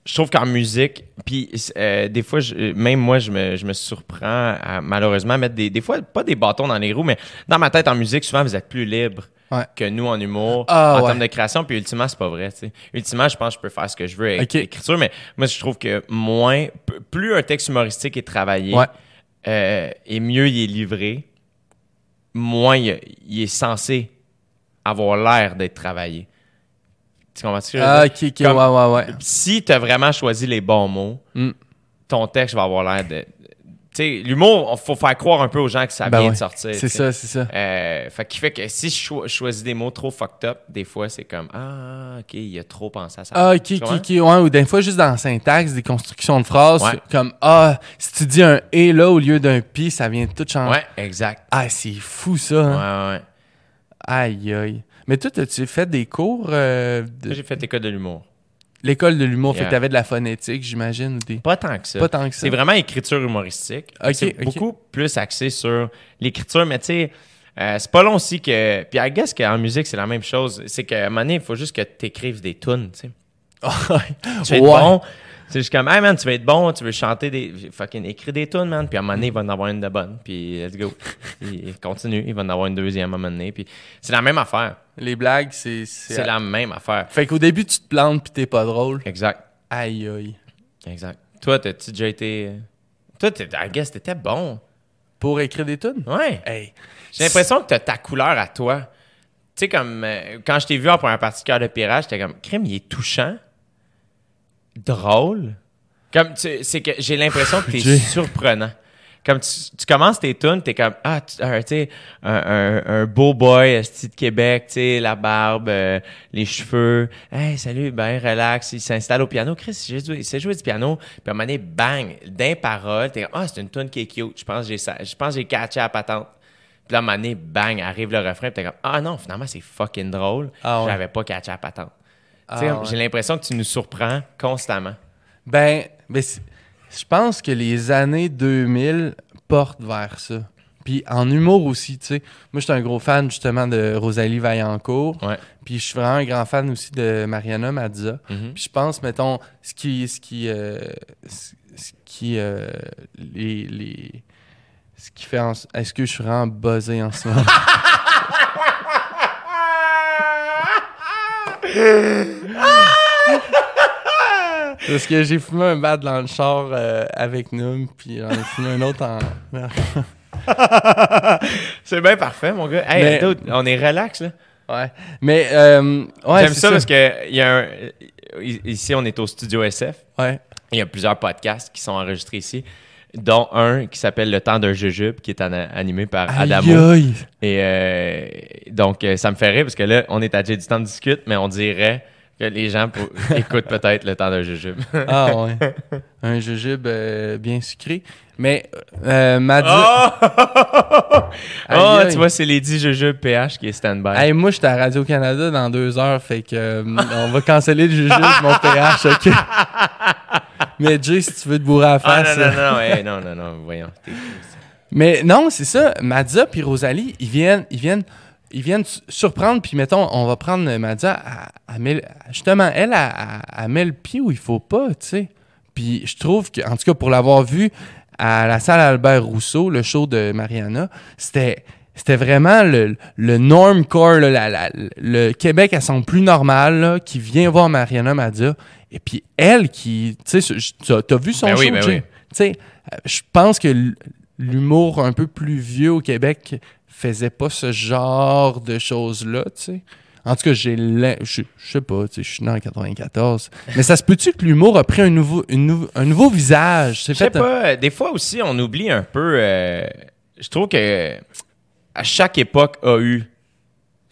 je trouve qu'en musique, puis euh, des fois, je- même moi, je me, je me surprends à malheureusement mettre des, des fois, pas des bâtons dans les roues, mais dans ma tête, en musique, souvent, vous êtes plus libre Ouais. que nous en humour, Ah, en ouais. termes de création, puis ultimement, c'est pas vrai. tu sais. Ultimement, je pense que je peux faire ce que je veux avec l'écriture, mais moi, je trouve que moins, plus un texte humoristique est travaillé, Ouais. euh, et mieux il est livré, moins il, il est censé avoir l'air d'être travaillé. Tu comprends ce que je veux Ah, dire? ok, ok, Comme- ouais, ouais, ouais. Si tu as vraiment choisi les bons mots, Mm. ton texte va avoir l'air de. Tu sais, l'humour, il faut faire croire un peu aux gens que ça Ben vient ouais. de sortir. C'est ça, c'est ça. Euh, fait qui fait que si je cho- choisis des mots trop fucked up, des fois, c'est comme Ah, ok, il a trop pensé à ça. Ah, ok, ok, ok. Ouais, ou des fois, juste dans la syntaxe, des constructions de phrases, Ouais. comme Ah, si tu dis un et là au lieu d'un pi, ça vient tout changer. Ouais, exact. Ah, c'est fou ça. Ouais, hein. ouais, ouais. Aïe, aïe. Mais toi, as-tu fait des cours euh, de J'ai fait école de l'humour. L'école de l'humour? Fait Yeah. que t'avais de la phonétique, j'imagine, des... Pas tant que ça. Pas tant que ça. C'est vraiment écriture humoristique. Ok, c'est beaucoup plus axé sur l'écriture, mais tu sais, euh, c'est pas long aussi que. Puis, I guess qu'en musique, c'est la même chose. C'est qu'à un moment donné, il faut juste que tu écrives des tunes, tu sais. Tu Ouais. bon. C'est juste comme, hey man, tu vas être bon, tu veux chanter des. Fucking écris des tunes, man. Puis à un moment donné, il va en avoir une de bonne. Puis let's go. il continue. Il va en avoir une deuxième à un moment donné. Puis c'est la même affaire. Les blagues, c'est... C'est la même affaire. Fait qu'au début, tu te plantes pis t'es pas drôle. Exact. Aïe, aïe. Exact. Toi, t'as-tu déjà été. Toi, t'es- I guess, t'étais bon. Pour écrire des tunes? Ouais. Hey. J'ai l'impression que t'as ta couleur à toi. Tu sais, comme euh, quand je t'ai vu en première partie de Cœur de Pirate, j'étais comme, crème, il est touchant, drôle. Comme, tu- c'est que j'ai l'impression que t'es surprenant. Comme tu, tu commences tes tunes, t'es comme, ah, tu sais, un, un, un beau boy, esti de Québec, tu sais, la barbe, euh, les cheveux. Hey, salut, ben, relax. Il s'installe au piano. Chris, il sait jouer- du piano. Puis à un moment donné, bang, d'un parole, t'es comme, ah, c'est une tune qui est cute. Je pense que j'ai ça. Je pense j'ai catché la patente. Puis là, à un moment donné, bang, arrive le refrain, puis t'es comme, ah non, finalement, c'est fucking drôle. Ah ouais. J'avais pas catché la patente. Ah ouais. J'ai l'impression que tu nous surprends constamment. Ben, ben je pense que les années 2000 portent vers ça. Puis en humour aussi, tu sais. Moi, je suis un gros fan justement de Rosalie Vaillancourt. Ouais. Puis je suis vraiment un grand fan aussi de Mariana Mazza. Mhm. Puis je pense, mettons, ce qui. Ce qui, euh, ce ce qui. euh, les, les- Ce qui fait. en- Est-ce que je suis vraiment buzzé en ce moment? Parce que j'ai fumé un bat dans le char euh, avec nous, puis j'en ai fumé un autre en. C'est bien parfait, mon gars. Hey, Mais- dude, on est relax, là. Ouais. Mais, euh, ouais, J'aime ça, parce que il y a un, ici, on est au studio SF. Ouais. Il y a plusieurs podcasts qui sont enregistrés ici, dont un qui s'appelle Le temps d'un jujube, qui est animé par Adamo. Aïe, aïe. Et euh, donc, euh, ça me fait rire parce que là, on est à J'ai du temps de discute, mais on dirait que les gens écoutent peut-être le temps d'un jujube. Ah ouais. un jujube euh, bien sucré. Mais euh, Madza... Oh! Aïe, Oh, tu vois, c'est Lady Jujube PH qui est stand-by. Hey, moi, j'étais à Radio-Canada dans deux heures, fait que euh, on va canceller le jujube, mon PH, OK? Mais Jay, si tu veux te bourrer à la Ah, face... non, euh, non, non, hey, non, non, non, voyons. Mais non, c'est ça. Madza puis Rosalie, ils viennent, ils viennent, ils viennent su- surprendre. Puis mettons, on va prendre Madza, justement, elle, elle, met le pied où il faut pas, tu sais. Puis je trouve que, en tout cas, pour l'avoir vu à la salle Albert Rousseau, le show de Mariana, c'était c'était vraiment le, le normcore, le Québec à son plus normal, là, qui vient voir Mariana Madza. Et puis elle qui, tu sais, t'as vu son Ben show, oui, ben oui. Tu sais, euh, je pense que l'humour un peu plus vieux au Québec faisait pas ce genre de choses-là, tu sais. En tout cas, j'ai je je sais pas, tu sais, je suis né en 94. Mais ça se peut-tu que l'humour a pris un nouveau, une nou- un nouveau visage? Je sais un- pas, euh, des fois aussi, on oublie un peu. euh, je trouve que à chaque époque a eu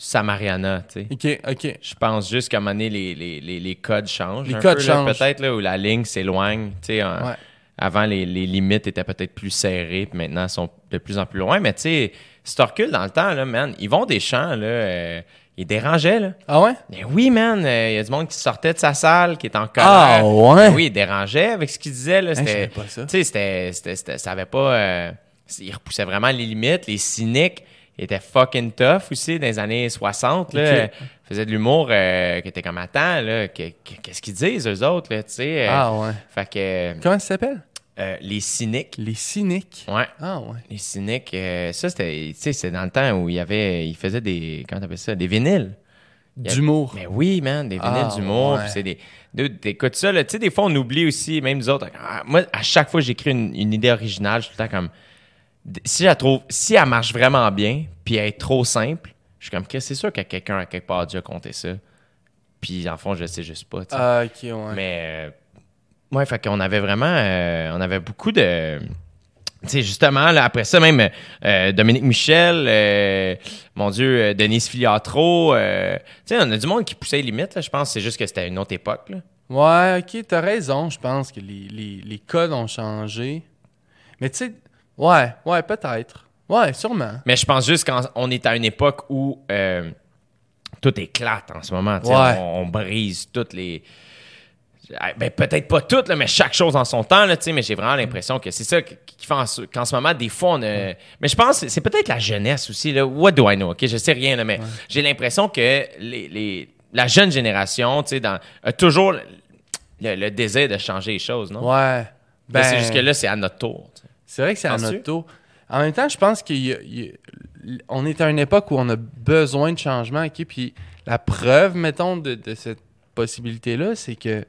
sa Mariana, tu sais. OK, OK. Je pense juste qu'à un moment donné, les, les, les, les codes changent. Les un codes peu, changent. Peut-être là, où la ligne s'éloigne. Tu sais, Ouais. avant, les, les limites étaient peut-être plus serrées, puis maintenant, elles sont de plus en plus loin. Mais tu sais, si tu recules dans le temps, là, man, ils vont des champs, là, euh, ils dérangeaient, là. Ah ouais? Mais oui, man, euh, il y a du monde qui sortait de sa salle, qui était en colère. Ah ouais? Oui, il dérangeait avec ce qu'il disait, là. C'était, pas ça. tu sais, ça avait pas... euh, il repoussait vraiment les limites. Les cyniques étaient fucking tough aussi dans les années 60, là. Ok. Ils faisaient de l'humour euh, qui était comme, attends, là, que- que- qu'est-ce qu'ils disent, eux autres, là, tu sais. euh, Ah ouais. Fait que... Comment ça s'appelle? euh, les cyniques. Les cyniques. Ouais. Ah ouais. Les cyniques, euh, ça, c'était, tu sais, c'est dans le temps où il y avait... Ils faisaient des... Comment t'appelles ça? Des vinyles. D'humour. Mais oui, man, des vinyles Ah, d'humour. ouais. c'est des. T'écoutes ça, là. Tu sais, des fois, on oublie aussi, même nous autres. ah, moi, à chaque fois que j'écris une, une idée originale, je suis tout le temps comme. Si je la trouve. Si elle marche vraiment bien, puis elle est trop simple, je suis comme, que c'est sûr a quelqu'un à quelque part a déjà compté ça? Puis, en fond, je le sais juste pas. Ah, ok, ouais. Mais. euh, ouais, fait qu'on avait vraiment. euh, on avait beaucoup de. Tu sais, justement, là, après ça, même euh, Dominique Michel, euh, mon Dieu, euh, Denise Filiatro, tu sais, on a du monde qui poussait les limites, je pense. C'est juste que c'était une autre époque, là. Ouais, ok, t'as raison. Je pense que les, les, les codes ont changé. Mais tu sais, ouais, ouais, peut-être. Ouais, sûrement. Mais je pense juste qu'on est à une époque où euh, tout éclate en ce moment. Ouais. On, on brise toutes les. Ah, Ben, peut-être pas toutes, là, mais chaque chose en son temps, là, mais j'ai vraiment l'impression que c'est ça qui fait qu'en ce moment, des fois, on a... Mais je pense que c'est peut-être la jeunesse aussi, là. What do I know, OK? Je sais rien, là, mais j'ai l'impression que les, les- la jeune génération, dans- a toujours le, le désir de changer les choses, non? Ouais. Ben, c'est juste que là, c'est à notre tour. C'est vrai que c'est notre tour. En même temps, je pense qu'on est à une époque où on a besoin de changement? Puis la preuve, mettons, de, de cette possibilité-là, c'est que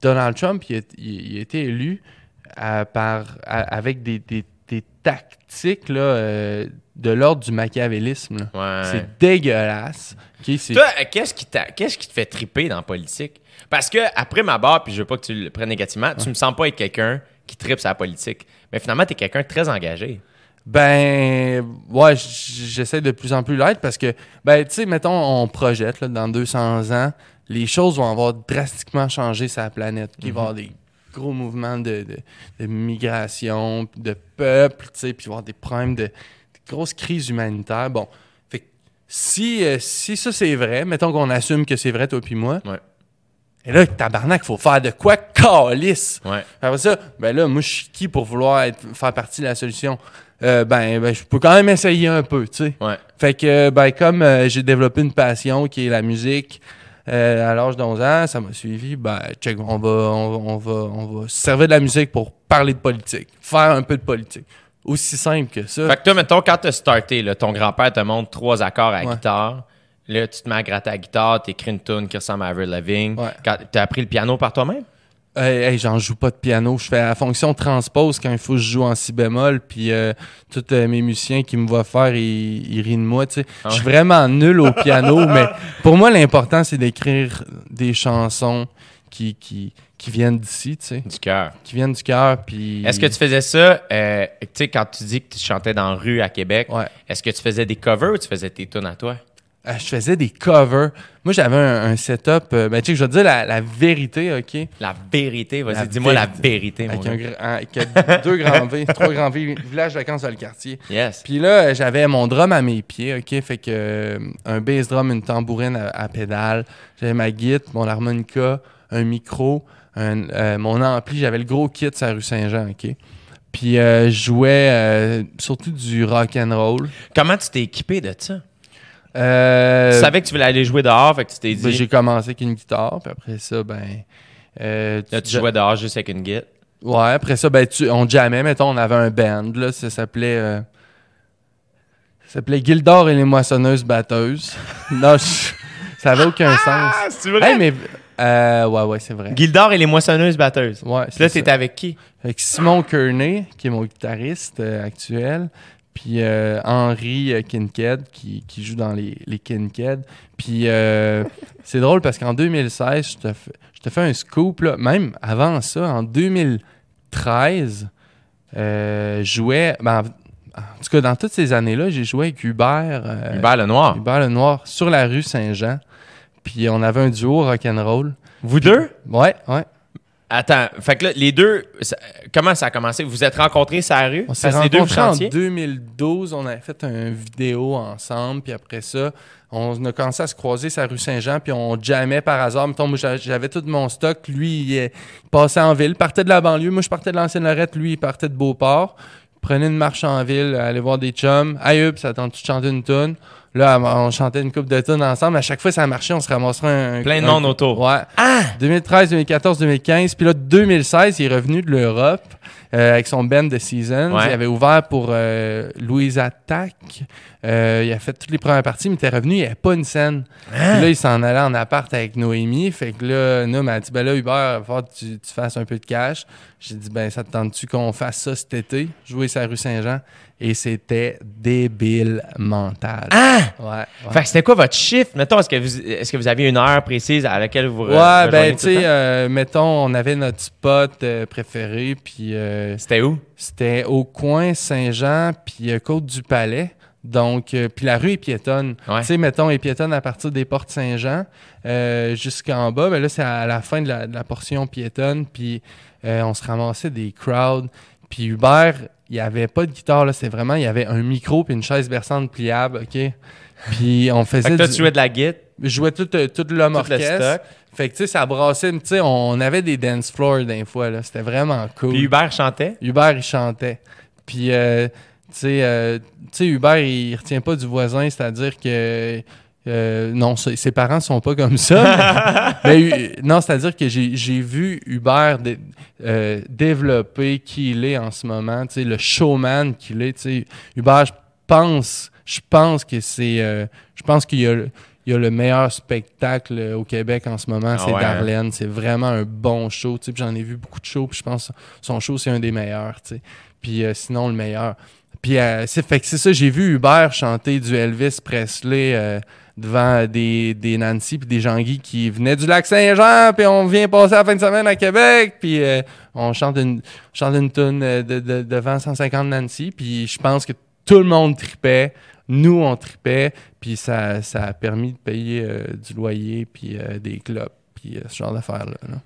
Donald Trump, il a, il- il a été élu à- par, à- avec des, des- des tactiques là, euh, de l'ordre du machiavélisme. Ouais. C'est dégueulasse. Toi, euh, qu'est-ce qui, t'a- qu'est-ce qui te fait triper dans la politique? Parce que, après ma barre, puis je veux pas que tu le prennes négativement, tu me sens pas être quelqu'un qui tripe la politique. Mais finalement, tu es quelqu'un de très engagé. Ben, ouais, j'essaie de plus en plus l'être parce que, ben, tu sais, mettons, on projette, là, dans 200 ans, les choses vont avoir drastiquement changé sur la planète. Il va y avoir des gros mouvements de, de, de migration, de peuple, tu sais, puis il va y avoir des problèmes de, de grosses crises humanitaires. Bon, fait que si, euh, si ça c'est vrai, mettons qu'on assume que c'est vrai, toi puis moi, Ouais. Et là, tabarnak, faut faire de quoi calice? Ouais. Après ça, ben là, moi, je suis qui pour vouloir être, faire partie de la solution? Euh, ben, ben, je peux quand même essayer un peu, tu sais. Ouais. Fait que, ben, comme euh, j'ai développé une passion qui est la musique euh, à l'âge de 11 ans, ça m'a suivi, ben, check, on va, on, va- on va, on va se servir de la musique pour parler de politique, faire un peu de politique. Aussi simple que ça. Fait que toi, mettons, quand tu as starté, là, ton grand-père te montre trois accords à la Ouais. guitare. Là, tu te mets à gratter à la guitare, tu écris une tune qui ressemble à Avril Lavigne. Ouais. Quand- T'as appris le piano par toi-même? Hey, hey, j'en joue pas de piano. Je fais la fonction transpose quand il faut que je joue en si bémol. Puis euh, tous euh, mes musiciens qui me voient faire, ils, ils rient de moi. tu sais. Ah Je suis vraiment nul au piano, mais pour moi, l'important, c'est d'écrire des chansons qui, qui, qui viennent d'ici, tu sais, Du cœur. qui viennent du cœur. Puis... Est-ce que tu faisais ça, euh, tu sais, quand tu dis que tu chantais dans la rue à Québec, Ouais. est-ce que tu faisais des covers ou tu faisais tes tunes à toi? Euh, je faisais des covers. Moi, j'avais un, un setup. euh, ben, tu sais, je vais te dire la, la vérité, OK? La vérité, vas-y, dis-moi la vérité. mon Avec, gars. un- avec deux grands V, trois grands V, village de vacances dans le quartier. Yes. Puis là, euh, j'avais mon drum à mes pieds, OK? Fait que euh, un bass drum, une tambourine à, à pédale. J'avais ma guitare, mon harmonica, un micro, un- euh, mon ampli. J'avais le gros kit sur la rue Saint-Jean, OK? Puis je jouais surtout du rock and roll. Comment tu t'es équipé de ça? Euh, tu savais que tu voulais aller jouer dehors, fait que tu t'es ben, dit, j'ai commencé avec une guitare, puis après ça, ben... euh, là, tu je- jouais dehors juste avec une guitare. Ouais, après ça, ben, tu, on jammait, mettons, on avait un band, là, ça s'appelait... euh, ça s'appelait Gildor et les moissonneuses batteuses. non, je- ça avait aucun sens. c'est vrai? Hey, mais... euh, ouais, ouais, c'est vrai. Gildor et les moissonneuses batteuses. Ouais, Puis là, t'étais ça. avec qui? Avec Simon Kearney, qui est mon guitariste euh, actuel, puis euh, Henry euh, Kinked, qui, qui joue dans les, les Kinked. Puis euh, c'est drôle parce qu'en 2016, je te, fais, je te fais un scoop, là, même avant ça, en 2013, euh, jouais... ben, en en tout cas, dans toutes ces années-là, j'ai joué avec Hubert, euh, Hubert Lenoir. Hubert Lenoir sur la rue Saint-Jean. Puis on avait un duo rock'n'roll. Vous deux? Ouais, ouais. Attends, fait que là, les deux, ça- comment ça a commencé? Vous vous êtes rencontrés sur la rue? On s'est rencontrés en chantiers? 2012. On avait fait une vidéo ensemble. Puis après ça, on a commencé à se croiser sur la rue Saint-Jean. Puis on jamais par hasard. Mettons, moi, j'a- j'avais tout mon stock. Lui, il, passait en ville, partait de la banlieue. Moi, je partais de l'ancienne Lorette. Lui, il partait de Beauport. Prenait une marche en ville, allait voir des chums. Aïe, ça tente de chanter une tune. Là, on chantait une coupe de tunes ensemble. À chaque fois, ça marchait. On se ramasserait un. Plein de un- monde autour. Ouais. 2013, 2014, 2015. Puis là, 2016, il est revenu de l'Europe euh, avec son band de Seasons. Ouais. Il avait ouvert pour euh, Louise Attack. Euh, il a fait toutes les premières parties, mais il était revenu, il n'y avait pas une scène. Puis là, il s'en allait en appart avec Noémie. Fait que là, Noémie m'a dit, ben là, Hubert, il va falloir que tu, tu fasses un peu de cash. J'ai dit, ben, ça te tente-tu qu'on fasse ça cet été? Jouer sur la rue Saint-Jean? Et c'était débile mental. Ah! Ouais. ouais. Fait que c'était quoi votre chiffre? Mettons, est-ce que vous, est-ce que vous aviez une heure précise à laquelle vous Ouais, ben, tu sais, euh, mettons, on avait notre spot euh, préféré, puis C'était où? c'était au coin Saint-Jean, puis Côte-du-Palais. Donc, euh, puis la rue est piétonne. Ouais. Tu sais, mettons, elle est piétonne à partir des portes Saint-Jean euh, jusqu'en bas. Ben là, c'est à la fin de la, de la portion piétonne, puis euh, on se ramassait des crowds. Puis Hubert, il n'y avait pas de guitare, là. C'est vraiment, il y avait un micro puis une chaise berçante pliable, OK? Puis on Fait faisait que toi, du- tu jouais de la guitare, je jouais tout, tout l'homme orchestre. Fait que, tu sais, ça brassait. Tu sais, on avait des dance floors d'un fois, là. C'était vraiment cool. Puis Hubert chantait? Hubert, il chantait. Puis, euh, tu sais, euh, tu sais, Hubert, il retient pas du voisin, c'est-à-dire que. euh, non, ses parents sont pas comme ça. mais, mais, euh, non, c'est-à-dire que j'ai vu Hubert dé- euh, développer qui il est en ce moment, tu sais, le showman qu'il est. Tu sais, Hubert, je pense, je pense que c'est. euh, je pense qu'il y a. le- il y a le meilleur spectacle au Québec en ce moment, Ah c'est ouais, Darlene. C'est vraiment un bon show. J'en ai vu beaucoup de shows, puis je pense que son show, c'est un des meilleurs. Puis sinon, le meilleur. Puis euh, c'est fait que c'est ça, j'ai vu Hubert chanter du Elvis Presley euh, devant des, des Nancy puis des Jean-Guy qui venaient du lac Saint-Jean, puis on vient passer la fin de semaine à Québec, puis euh, on chante une, chante une tune de, de- devant 150 Nancy, puis je pense que tout le monde tripait, nous on tripait, puis ça, ça a permis de payer du loyer, puis des clubs, puis ce genre d'affaires-là. là.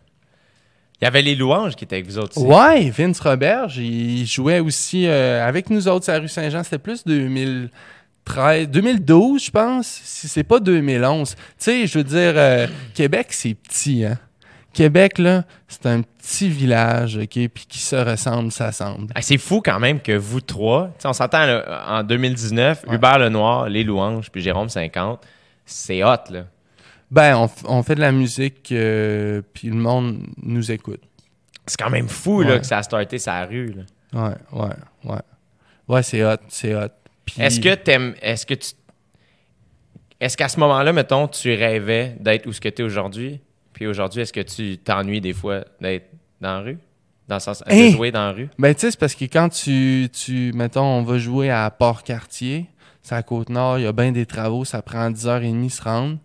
Il y avait les louanges qui étaient avec vous autres aussi. Ouais, Vince Roberge, il jouait aussi euh, avec nous autres sur la rue Saint-Jean. C'était plus 2013, 2012, je pense, si c'est pas 2011. Tu sais, je veux dire, euh, Québec, c'est petit, hein. Québec, là, c'est un petit village, OK, puis qui se ressemble, s'assemble. Ah, c'est fou quand même que vous trois, tu sais, on s'entend en 2019, Ouais. Hubert Lenoir, Les Louanges, puis Jérôme 50, c'est hot, là. Ben, on, fait de la musique, euh, puis le monde nous écoute. C'est quand même fou, là, que ça a starté sa rue, là. Ouais, ouais, ouais. Ouais, c'est hot, c'est hot. Est-ce que t'aimes, est-ce que tu, est-ce qu'à ce moment-là, mettons, tu rêvais d'être où ce que tu es aujourd'hui? Puis aujourd'hui, est-ce que tu t'ennuies des fois d'être dans la rue? Dans le sens, de jouer dans la rue? Ben, tu sais, c'est parce que quand tu, tu, mettons, on va jouer à Port-Cartier, c'est à Côte-Nord, il y a bien des travaux, ça prend 10h30 se rendre.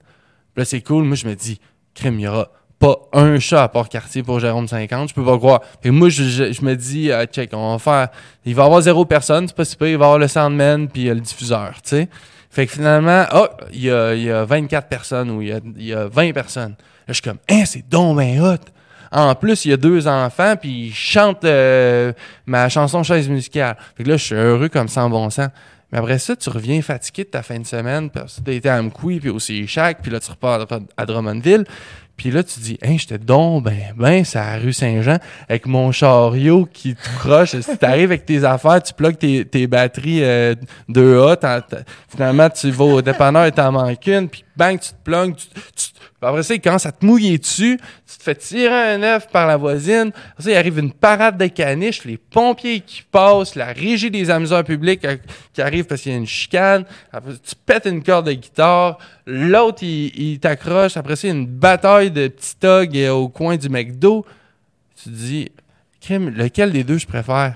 Là, c'est cool. Moi, je me dis, crème, il y aura pas un chat à Port-Cartier pour Jérôme 50, je peux pas croire. Puis moi, je, je, je me dis, euh, check, on va faire, il va y avoir zéro personne, c'est pas si pire, il va y avoir le soundman puis euh, le diffuseur, tu sais. Fait que finalement, oh, il y a, il y a 24 personnes ou il y a, il y a 20 personnes. Là, je suis comme, hein, c'est donc ben hot. En plus, il y a deux enfants, puis ils chantent euh, ma chanson chaise musicale. Fait que là, je suis heureux comme sans bon sens. Mais après ça, tu reviens fatigué de ta fin de semaine, ça, t'as été à Amqui, puis aussi Chac, puis là, tu repars à Drummondville. Puis là, tu dis, hein, j'étais donc ben, ben, c'est à la rue Saint-Jean, avec mon chariot qui te croche. si t'arrives avec tes affaires, tu plugues tes, tes batteries euh, 2A, t'en- t'en- finalement, tu vas au dépanneur et t'en manques une, puis bang, tu te plugues, tu, tu- puis après ça, il commence à te mouiller dessus, tu te fais tirer un œuf par la voisine, après ça, il arrive une parade de caniches, les pompiers qui passent, la régie des amuseurs publics qui arrive parce qu'il y a une chicane, après, tu pètes une corde de guitare, l'autre, il, il t'accroche, après ça, il une bataille de petits thugs euh, au coin du McDo. Tu te dis, crime, lequel des deux je préfère?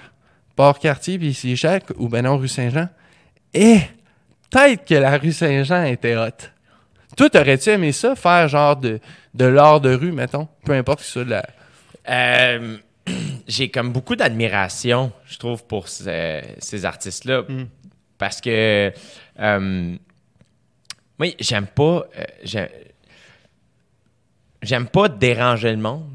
Port-Cartier puis ici Chac ou ben non, rue Saint-Jean? Et peut-être que la rue Saint-Jean était haute. Toi, t'aurais-tu aimé ça, faire genre de, de l'art de rue, mettons? Peu importe que de la... Euh, j'ai comme beaucoup d'admiration, je trouve, pour ce- ces artistes-là. Mm. Parce que, euh, moi, j'aime pas, euh, j'ai- j'aime pas déranger le monde.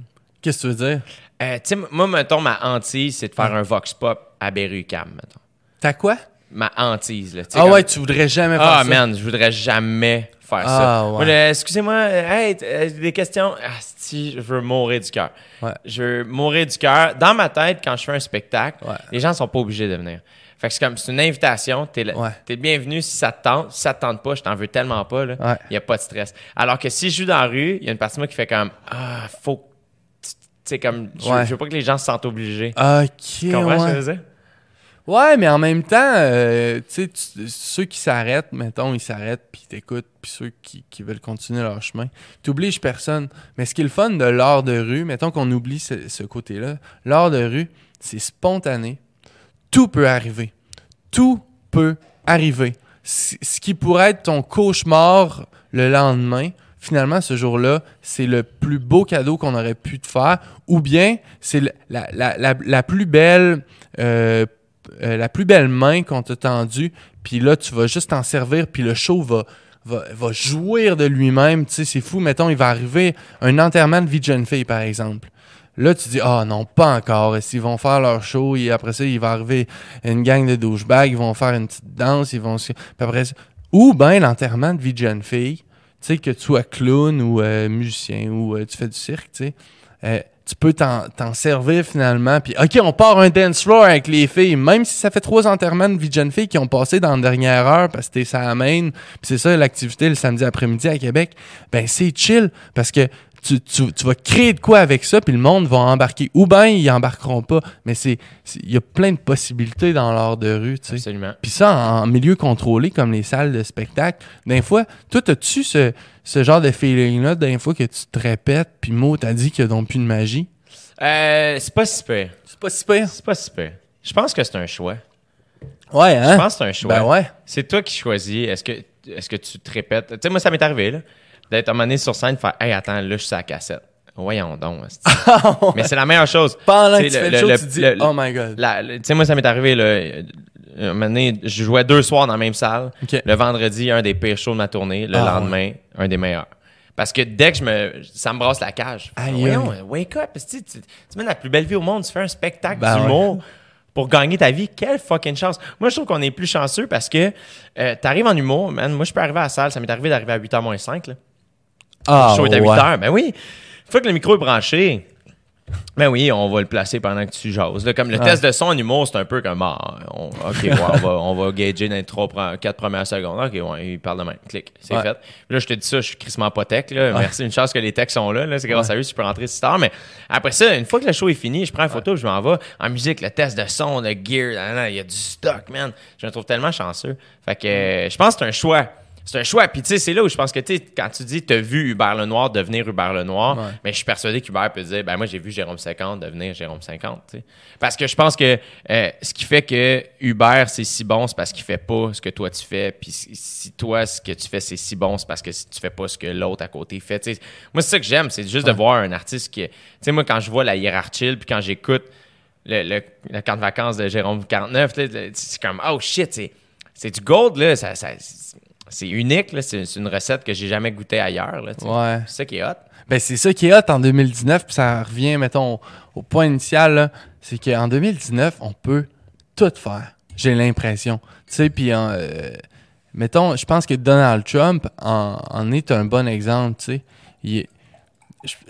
Qu'est-ce que tu veux dire? Euh, tu sais, moi, mettons, ma hantise, c'est de faire un vox pop à Berry-UQAM, mettons. T'as quoi? Ma hantise, là. Ah comme- ouais, tu voudrais jamais faire Ah, ça. man, je voudrais jamais faire Ah, ouais. Excusez-moi, euh, hey, euh, des questions. Ah, si, je veux mourir du cœur. Ouais. Je veux mourir du cœur. Dans ma tête, quand je fais un spectacle, les gens sont pas obligés de venir. Fait que c'est comme, c'est une invitation. T'es le, t'es le bienvenu si ça te tente. Si ça te tente pas, je t'en veux tellement pas. Il y a pas de stress. Alors que si je joue dans la rue, il y a une partie de moi qui fait comme, ah, faut sais, comme, je, Ouais. je veux pas que les gens se sentent obligés. Ok, Tu comprends ce que je veux dire? Ouais, mais en même temps, euh, tu sais, ceux qui s'arrêtent, mettons, ils s'arrêtent puis t'écoutent, puis ceux qui, qui veulent continuer leur chemin, t'obliges personne. Mais ce qui est le fun de l'art de rue, mettons qu'on oublie ce, côté-là, l'art de rue, c'est spontané. Tout peut arriver. Tout peut arriver. Ce qui pourrait être ton cauchemar le lendemain, finalement, ce jour-là, c'est le plus beau cadeau qu'on aurait pu te faire, ou bien c'est la, la, la, la plus belle euh, euh, la plus belle main qu'on t'a tendue, puis là, tu vas juste t'en servir, puis le show va, va, va jouir de lui-même. Tu sais, c'est fou. Mettons, il va arriver un enterrement de vie de jeune fille, par exemple. Là, tu dis, ah non, pas encore. Ils vont faire leur show, et après ça, il va arriver une gang de douchebags, ils vont faire une petite danse, ils vont... après ça... Ou bien l'enterrement de vie de jeune fille, tu sais, que tu sois clown ou euh, musicien ou euh, tu fais du cirque, tu sais. Tu peux t'en servir finalement. Puis, OK, on part un dance floor avec les filles. Même si ça fait trois enterrements de vie de jeune fille qui ont passé dans la dernière heure parce que t'es ça main, puis c'est ça l'activité le samedi après-midi à Québec, ben c'est chill parce que tu, tu, tu vas créer de quoi avec ça, puis le monde va embarquer. Ou bien ils embarqueront pas. Mais c'est il y a plein de possibilités dans l'art de rue, tu sais. Absolument. Puis ça, en, en milieu contrôlé, comme les salles de spectacle, d'un fois, toi, as-tu ce, ce genre de feeling-là, d'un fois que tu te répètes, puis Mo t'a dit qu'il y a donc plus de magie? Euh, c'est pas si pire. C'est pas si pire? C'est pas si pire. Je pense que c'est un choix. Ouais, Je hein? pense que c'est un choix. Ben ouais. C'est toi qui choisis. Est-ce que, est-ce que tu te répètes? Tu sais, moi, ça m'est arrivé, là, d'être donné sur scène, de faire Hey, attends, là, je suis à la cassette. Voyons donc. Mais c'est la meilleure chose. Pendant que Tu tu fais le- show, tu dis, oh my god. Tu sais, moi, ça m'est arrivé, là, un moment donné, je jouais deux soirs dans la même salle. Le vendredi, un des pires shows de ma tournée. Le Ah, lendemain, un des meilleurs. Parce que dès que je me. Ça me brasse la cage. Aïe, Voyons, wake up. Tu, tu mets la plus belle vie au monde. Tu fais un spectacle Ben ouais. d'humour pour gagner ta vie. Quelle fucking chance. Moi, je trouve qu'on est plus chanceux parce que euh, t'arrives en humour, man. Moi, je peux arriver à la salle. Ça m'est arrivé d'arriver à 8h moins 5. Là. Ah, Le show est à ouais. 8h. Ben oui. Une fois que le micro est branché, ben oui, on va le placer pendant que tu jases. Là, comme le test de son en humour, c'est un peu comme ah, on- OK, ouais, on, va, on va gager dans les 3, 4 premières secondes. OK, ouais, il parle de même. Clic, c'est Ouais. fait. Puis là, je te dis ça, je suis crissement pas tech. Là. Merci, une chance que les techs sont là. là. C'est grâce à eux si je peux rentrer si tard. Mais après ça, une fois que le show est fini, je prends une photo, je m'en vais. En musique, le test de son, le gear, il y a du stock, man. Je me trouve tellement chanceux. Fait que euh, je pense que c'est un choix. C'est un choix. Puis, tu sais, c'est là où je pense que, tu quand tu dis, t'as vu Hubert Lenoir devenir Hubert Lenoir, Ouais. mais je suis persuadé qu'Hubert peut dire, ben, moi, j'ai vu Jérôme 50 devenir Jérôme 50, tu sais. Parce que je pense que euh, ce qui fait que Hubert, c'est si bon, c'est parce qu'il fait pas ce que toi, tu fais. Puis, si, toi, ce que tu fais, c'est si bon, c'est parce que si tu fais pas ce que l'autre à côté fait. Moi, c'est ça que j'aime, c'est juste de voir un artiste qui. Tu sais, moi, quand je vois la hiérarchie, puis quand j'écoute le, le, le camp de vacances de Jérôme 49, là, le- c'est comme, oh shit, c'est, c'est du gold, là. Ça, ça- c'est unique, là. C'est, une recette que j'ai jamais goûtée ailleurs, là. Ouais. C'est ça qui est hot. Ben, c'est ça qui est hot en 2019, puis ça revient, mettons, au, point initial, c'est qu'en 2019, on peut tout faire. J'ai l'impression. Tu sais, puis, euh, mettons, je pense que Donald Trump en, en est un bon exemple, tu sais. Il,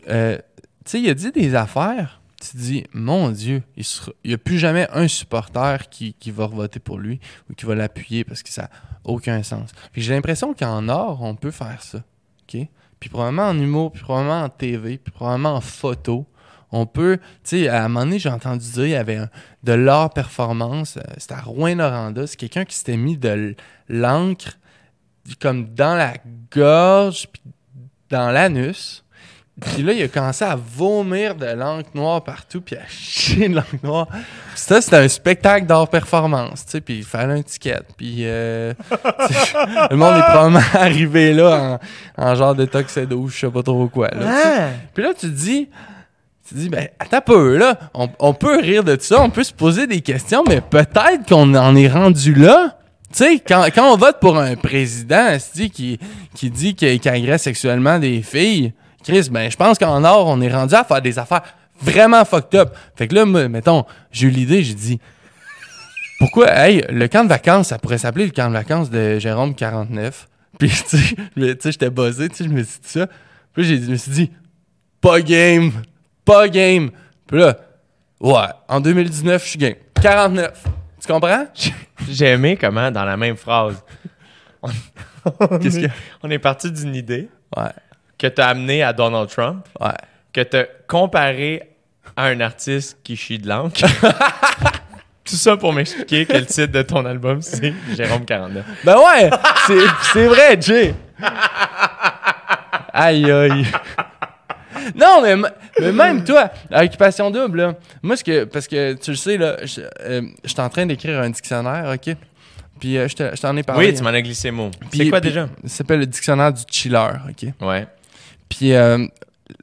euh, tu sais, il a dit des affaires, tu te dis, mon Dieu, il n'y a plus jamais un supporter qui, qui va voter pour lui ou qui va l'appuyer parce que ça n'a aucun sens. J'ai l'impression qu'en or, on peut faire ça. Puis probablement en humour, puis probablement en TV, puis probablement en photo. On peut, tu sais, à un moment donné, j'ai entendu dire, il y avait de l'art performance, euh, c'était à Rouen-Noranda, c'est quelqu'un qui s'était mis de l'encre comme dans la gorge, puis dans l'anus. Puis là, il a commencé à vomir de l'encre noire partout, puis à chier de l'encre noire. Puis ça, c'était un spectacle d'art performance, tu sais, puis il fallait un ticket. Puis euh, le monde est probablement arrivé là en, en genre de tuxedo, je sais pas trop quoi. Là, sais. Puis là, tu te dis, tu te dis, ben, attends peu, là. On, on peut rire de ça, on peut se poser des questions, mais peut-être qu'on en est rendu là. Tu sais, quand, quand on vote pour un président qui, qui dit qu'il qu'il agresse sexuellement des filles, Chris, ben, je pense qu'en or, on est rendu à faire des affaires vraiment fucked up. Fait que là, moi, mettons, j'ai eu l'idée, j'ai dit, pourquoi, hey, le camp de vacances, ça pourrait s'appeler le camp de vacances de Jérôme 49. Puis, tu sais, je- tu sais, j'étais buzzé, tu sais, je me suis dit ça. Puis, j'ai- je me suis dit, pas game, pas game. Puis là, ouais, en 2019, je suis game. 49. Tu comprends? J'ai aimé comment, dans la même phrase, on, est, on est parti d'une idée Ouais, que t'as amené à Donald Trump, ouais. que t'as comparé à un artiste qui chie de l'encre. Tout ça pour m'expliquer que le titre de ton album, c'est Jérôme 49. Ben ouais, c'est, c'est vrai, Jay. Aïe, aïe. Non, mais, mais même toi, Occupation Double, là, moi, ce que, parce que tu le sais, là, je euh, en train d'écrire un dictionnaire, OK? Puis euh, je te- je t'en ai parlé. Oui, tu m'en as glissé mot. Puis- C'est quoi puis- déjà? Ça s'appelle le dictionnaire du chiller, OK? Ouais. Puis, euh,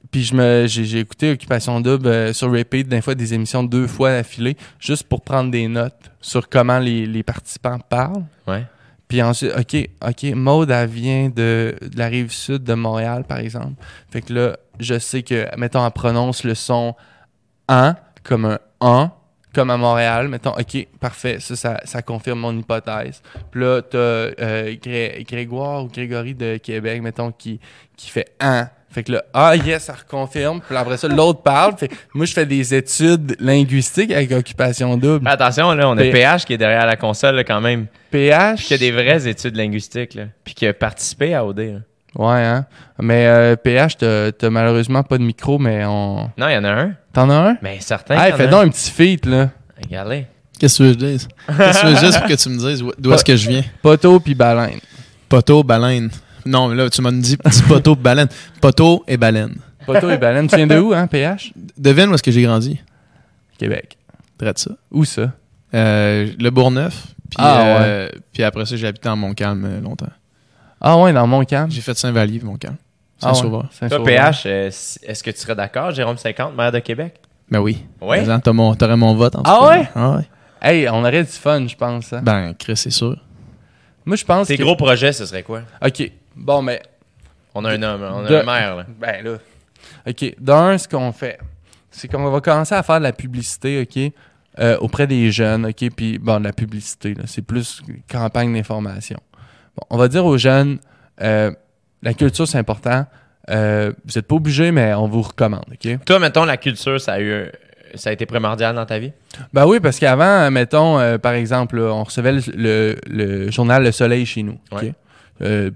puis je me, j'ai, j'ai écouté Occupation Double euh, sur repeat, des fois des émissions deux fois d'affilée, juste pour prendre des notes sur comment les, les participants parlent. Ouais. Puis ensuite, OK, OK, Maude, elle vient de, de la rive sud de Montréal, par exemple. Fait que là, je sais que, mettons, elle prononce le son « an » comme un « an », comme à Montréal. Mettons, OK, parfait, ça, ça, ça confirme mon hypothèse. Puis là, t'as euh, Gré- Grégoire ou Grégory de Québec, mettons, qui, qui fait « an ». Fait que là, ah yes, ça reconfirme. Puis après ça, l'autre parle. Fait, moi, je fais des études linguistiques avec Occupation Double. Attention, là, on a P- PH qui est derrière la console, là, quand même. PH. Qui a des vraies études linguistiques, là. Puis qui a participé à OD, là. Ouais, hein. Mais euh, PH, t'as malheureusement pas de micro, mais on. Non, il y en a un. T'en as un? Mais certain. Hey, fais donc un petit feat, là. Regardez. Qu'est-ce que tu veux que je dise? Qu'est-ce que tu veux dise pour que tu me dises où- d'où est-ce que je viens? Poteau puis baleine. Poteau, baleine. Non, mais là, tu m'as dit petit poteau, baleine. Poteau et baleine. Poteau et baleine. Tu viens de où, hein, PH? Devine où est-ce que j'ai grandi? Québec. Traite ça. Où ça? Euh, le Bourgneuf. Puis, Ah, euh, puis après ça, j'ai habité en Montcalm euh, longtemps. Ah ouais, dans mon camp. J'ai fait Saint-Vallier, Montcalm. Ah ouais, Saint-Sauveur. Toi, Saint-Sauveur. PH, euh, est-ce que tu serais d'accord, Jérôme 50, maire de Québec? Ben oui. Ouais. Mon- T'aurais mon vote en tout Ah cas. ouais? Ah ouais? Hey, on aurait du fun, je pense. hein. Ben, Chris, c'est sûr. Moi, je pense Tes que... gros projets, ce serait quoi? OK. Bon, mais... On a un homme, on a De- un maire, là. Ben là. OK. D'un, ce qu'on fait, c'est qu'on va commencer à faire de la publicité, OK, euh, auprès des jeunes, OK, puis bon, de la publicité, là, c'est plus campagne d'information. Bon, on va dire aux jeunes, euh, la culture, c'est important. Euh, vous n'êtes pas obligés, mais on vous recommande, OK? Toi, mettons, la culture, ça a eu... Ça a été primordial dans ta vie? Ben oui, parce qu'avant, mettons, euh, par exemple, là, on recevait le, le- le journal Le Soleil chez nous. OK? Ouais. Euh,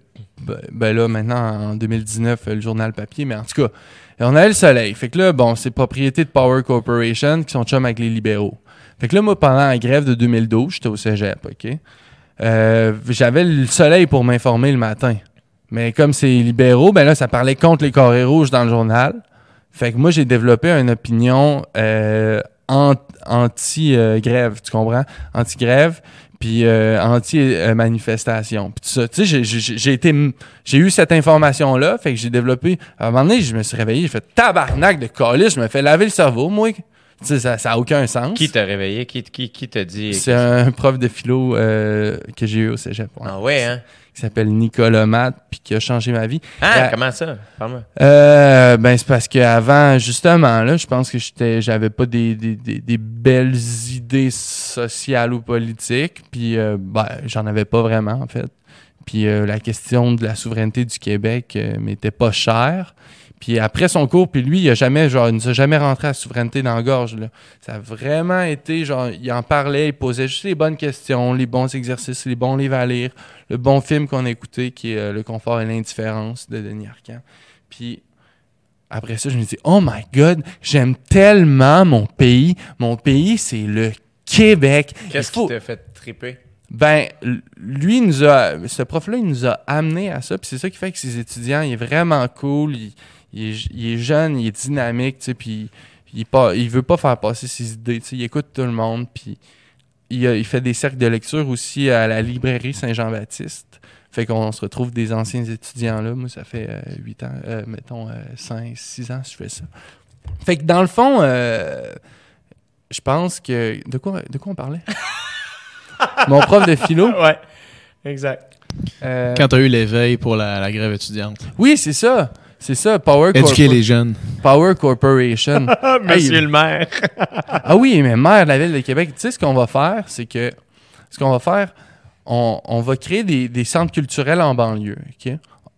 ben, là, maintenant, en 2019, euh, le journal papier, mais en tout cas, on avait Le Soleil. Fait que là, bon, c'est propriété de Power Corporation qui sont chum avec les libéraux. Fait que là, moi, pendant la grève de 2012, j'étais au cégep, OK? Euh, J'avais Le Soleil pour m'informer le matin. Mais comme c'est libéraux, ben là, ça parlait contre les carrés rouges dans le journal. Fait que moi, j'ai développé une opinion an- anti-grève, tu comprends? Anti-grève, puis euh, anti-manifestation. Puis tout ça. Tu sais, j'ai- été... J'ai eu cette information-là, fait que j'ai développé... À un moment donné, je me suis réveillé, j'ai fait tabarnak de calice, je me fais laver le cerveau, moi. Tu sais, ça n'a aucun sens. Qui t'a réveillé? Qui, qui, qui t'a dit? C'est un prof de philo euh, que j'ai eu au cégep. ouais. Ah ouais, hein? Qui s'appelle Nicolas Matt, puis qui a changé ma vie. Ah, Euh, comment ça? Parle-moi. Euh, ben c'est parce qu'avant, justement, là, je pense que j'étais, j'avais pas des, des, des, des belles idées sociales ou politiques, puis euh, ben, j'en avais pas vraiment, en fait. Puis euh, la question de la souveraineté du Québec m'était pas chère. Puis après son cours, puis lui, il a jamais, genre, il nous a jamais rentré à la souveraineté dans la gorge, là. Ça a vraiment été, genre, il en parlait, il posait juste les bonnes questions, les bons exercices, les bons livres à lire, le bon film qu'on a écouté, qui est euh, Le confort et l'indifférence de Denis Arcand. Puis après ça, je me dis, oh my God, j'aime tellement mon pays. Mon pays, c'est le Québec. Qu'est-ce faut- qui t'a fait triper? ben, lui, nous a, ce prof-là, il nous a amené à ça. Puis c'est ça qui fait que ses étudiants, il est vraiment cool. Il, il est, il est jeune, il est dynamique, tu sais. Puis il, pas, il veut pas faire passer ses idées, tu sais. Il écoute tout le monde. Puis il, a- il fait des cercles de lecture aussi à la librairie Saint-Jean-Baptiste. Fait qu'on se retrouve des anciens étudiants là. Moi, ça fait 8 ans, euh, mettons 5, 6 ans que je fais ça. Fait que dans le fond, euh, je pense que. De quoi, de quoi on parlait? Mon prof de philo? Ouais, exact. euh, Quand t'as eu l'éveil pour la, la grève étudiante. Oui, c'est ça. C'est ça, Power, Éduquer Corpo- les jeunes. Power Corporation. Monsieur Hey, le maire. Ah oui, mais maire de la ville de Québec, tu sais ce qu'on va faire, c'est que ce qu'on va faire, on, on va créer des, des centres culturels en banlieue. ok?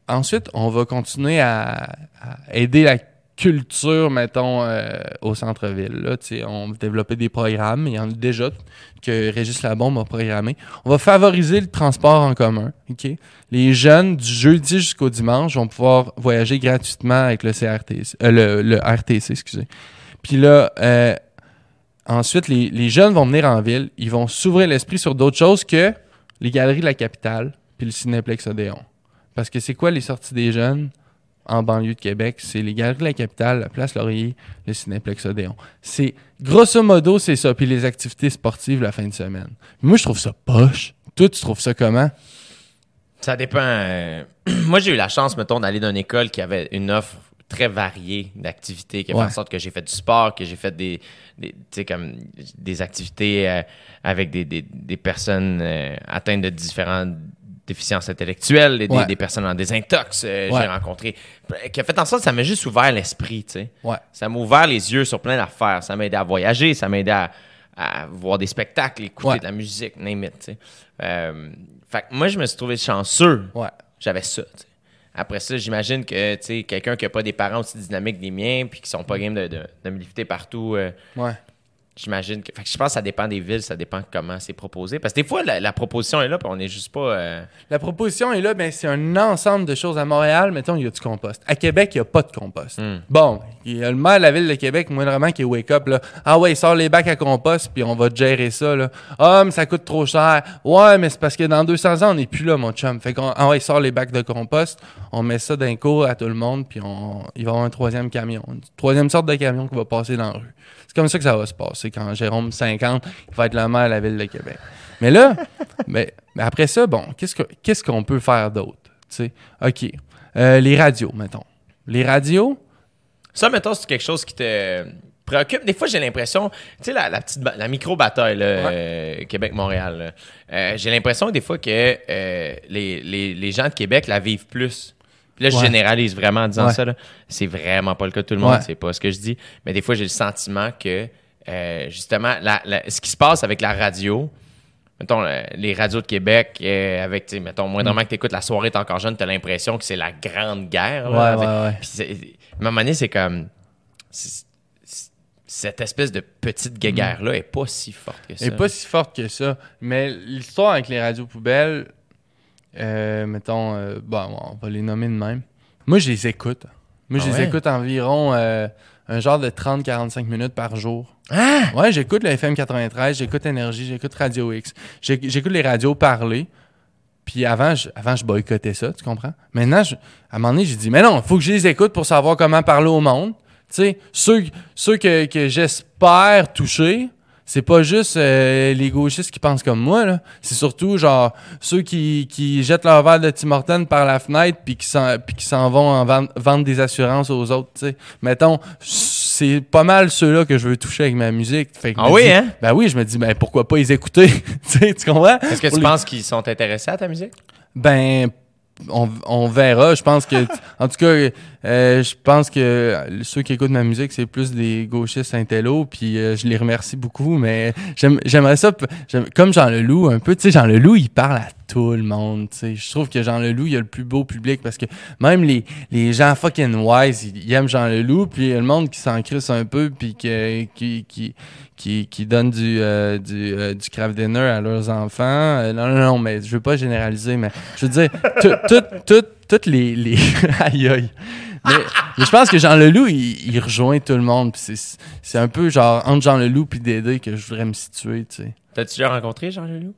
Ensuite, on va continuer à, à aider la culture, mettons, euh, au centre-ville. On va développer des programmes, il y en a déjà que Régis Labombe a programmé. On va favoriser le transport en commun. Les jeunes, du jeudi jusqu'au dimanche, vont pouvoir voyager gratuitement avec le CRTC, euh, le RTC, excusez. Puis là, euh, Ensuite, les, les jeunes vont venir en ville, ils vont s'ouvrir l'esprit sur d'autres choses que les galeries de la capitale puis le Cinéplex Odéon. Parce que c'est quoi les sorties des jeunes? En banlieue de Québec? C'est les galeries de la capitale, la place Laurier, le Cinéplex Odéon. C'est, grosso modo, c'est ça. Puis les activités sportives la fin de semaine. Moi, je trouve ça poche. Toi, tu trouves ça comment? Ça dépend. euh, Moi, j'ai eu la chance, mettons, d'aller dans une école qui avait une offre très variée d'activités, qui a fait en sorte que j'ai fait du sport, que j'ai fait des, comme des activités euh, avec des, des, des personnes euh, atteintes de différentes déficiences intellectuelles, et des, Ouais. des personnes en désintox, euh, Ouais. j'ai rencontré, qui a fait en sorte que ça m'a juste ouvert l'esprit, tu sais. Ouais. Ça m'a ouvert les yeux sur plein d'affaires. Ça m'a aidé à voyager, ça m'a aidé à, à voir des spectacles, écouter de la musique, name it, tu sais. Euh, fait que moi, je me suis trouvé chanceux. Ouais. J'avais ça, tu sais. Après ça, j'imagine que, tu sais, quelqu'un qui n'a pas des parents aussi dynamiques que les miens, puis qui sont pas game de, de, de me lifter partout, euh, Ouais. J'imagine que... Fait que je pense que ça dépend des villes, ça dépend comment c'est proposé. Parce que des fois, la, la proposition est là, puis on est juste pas... euh, La proposition est là, ben, c'est un ensemble de choses. À Montréal, mettons, il y a du compost. À Québec, il n'y a pas de compost. Hmm. Bon, il y a le maire de la ville de Québec, moindrement, qui est wake up, là. Ah ouais, il sort les bacs à compost, puis on va gérer ça, là. Ah, mais ça coûte trop cher. Ouais, mais c'est parce que dans 200 ans, on n'est plus là, mon chum. Fait qu'on, ah ouais, il sort les bacs de compost, on met ça d'un cours à tout le monde, puis on, il va y avoir un troisième camion. Une troisième sorte de camion qui va passer dans la rue. C'est comme ça que ça va se passer quand Jérôme 50 il va être le maire de la ville de Québec. Mais là, mais, mais après ça, bon, qu'est-ce que- qu'est-ce qu'on peut faire d'autre? OK. Euh, les radios, mettons. Les radios, Ça, mettons, c'est quelque chose qui te préoccupe. Des fois, j'ai l'impression, tu sais, la, la petite la micro-bataille, euh, Québec-Montréal. Euh, j'ai l'impression des fois que les, les, les gens de Québec la vivent plus. Puis là, je Ouais. généralise vraiment en disant Ouais. ça. là. C'est vraiment pas le cas de tout le monde, c'est pas ce que je dis. Mais des fois, j'ai le sentiment que, euh, justement, la- la- ce qui se passe avec la radio, mettons, euh, les radios de Québec, euh, avec, mettons, moindrement que tu écoutes La soirée est encore jeune, tu as l'impression que c'est la grande guerre. là, Ouais, ouais, à un moment donné, c'est comme. Cette espèce de petite guéguerre-là est pas si forte que ça. Elle est pas si forte que ça. Mais l'histoire avec les radios poubelles, euh, mettons, euh, bon, on va les nommer de même. Moi, je les écoute. Moi, je Ah les ouais? écoute environ euh, un genre de 30-45 minutes par jour. Ah! Ouais, j'écoute le FM 93, j'écoute Énergie, j'écoute Radio X. J'écoute les radios parler. Puis avant, je, avant, je boycottais ça, tu comprends? Maintenant, je- à un moment donné, j'ai dit, mais non, il faut que je les écoute pour savoir comment parler au monde. Tu sais, ceux, ceux que, que j'espère toucher, c'est pas juste euh, les gauchistes qui pensent comme moi, là. C'est surtout, genre, ceux qui, qui jettent leur verre de Tim Hortons par la fenêtre puis qui s'en, qui s'en vont en vendre, vendre des assurances aux autres, tu sais. Mettons, c'est pas mal ceux-là que je veux toucher avec ma musique. Fait que je Ah oui, dis- hein? Ben oui, je me dis, ben pourquoi pas les écouter? tu comprends? Est-ce que Pour tu les- penses qu'ils sont intéressés à ta musique? ben, on, on verra. Je pense que, en tout cas, euh, je pense que ceux qui écoutent ma musique, c'est plus des gauchistes intello, puis euh, je les remercie beaucoup, mais j'aime- j'aimerais ça, comme Jean Leloup, un peu, tu sais, Jean Leloup, il parle à tout le monde. Je trouve que Jean Leloup, il a le plus beau public, parce que même les, les gens fucking wise, ils, aiment Jean Leloup, puis le monde qui s'en crisse un peu, puis qui, qui, qui, qui donne du, euh, du, euh, du craft dinner à leurs enfants. Euh, non, non, non, mais je veux pas généraliser, mais je veux dire, tout- tout- tout- toutes les... les... aïe, aïe. Mais, je pense que Jean Leloup, il, il rejoint tout le monde. c'est un peu genre entre Jean Leloup et Dédé que je voudrais me situer, tu sais. T'as-tu déjà rencontré Jean Leloup?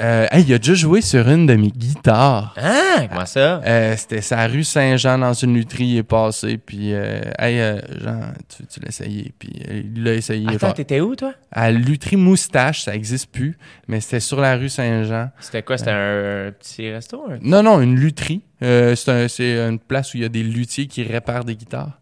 Euh, hey, il a déjà joué sur une de mes guitares. Ah! Comment ça? Euh, C'était sa rue Saint-Jean dans une lutherie, il est passé. Puis, euh, hey, euh, Jean, tu, tu l'as essayé. Puis, euh, il l'a essayé. Attends, t'étais où, toi? à Lutherie Moustache, ça existe plus, mais c'était sur la rue Saint-Jean. C'était quoi? C'était un petit resto? un- Non, non, une lutherie. Euh, c'est un- c'est une place où il y a des luthiers qui réparent des guitares.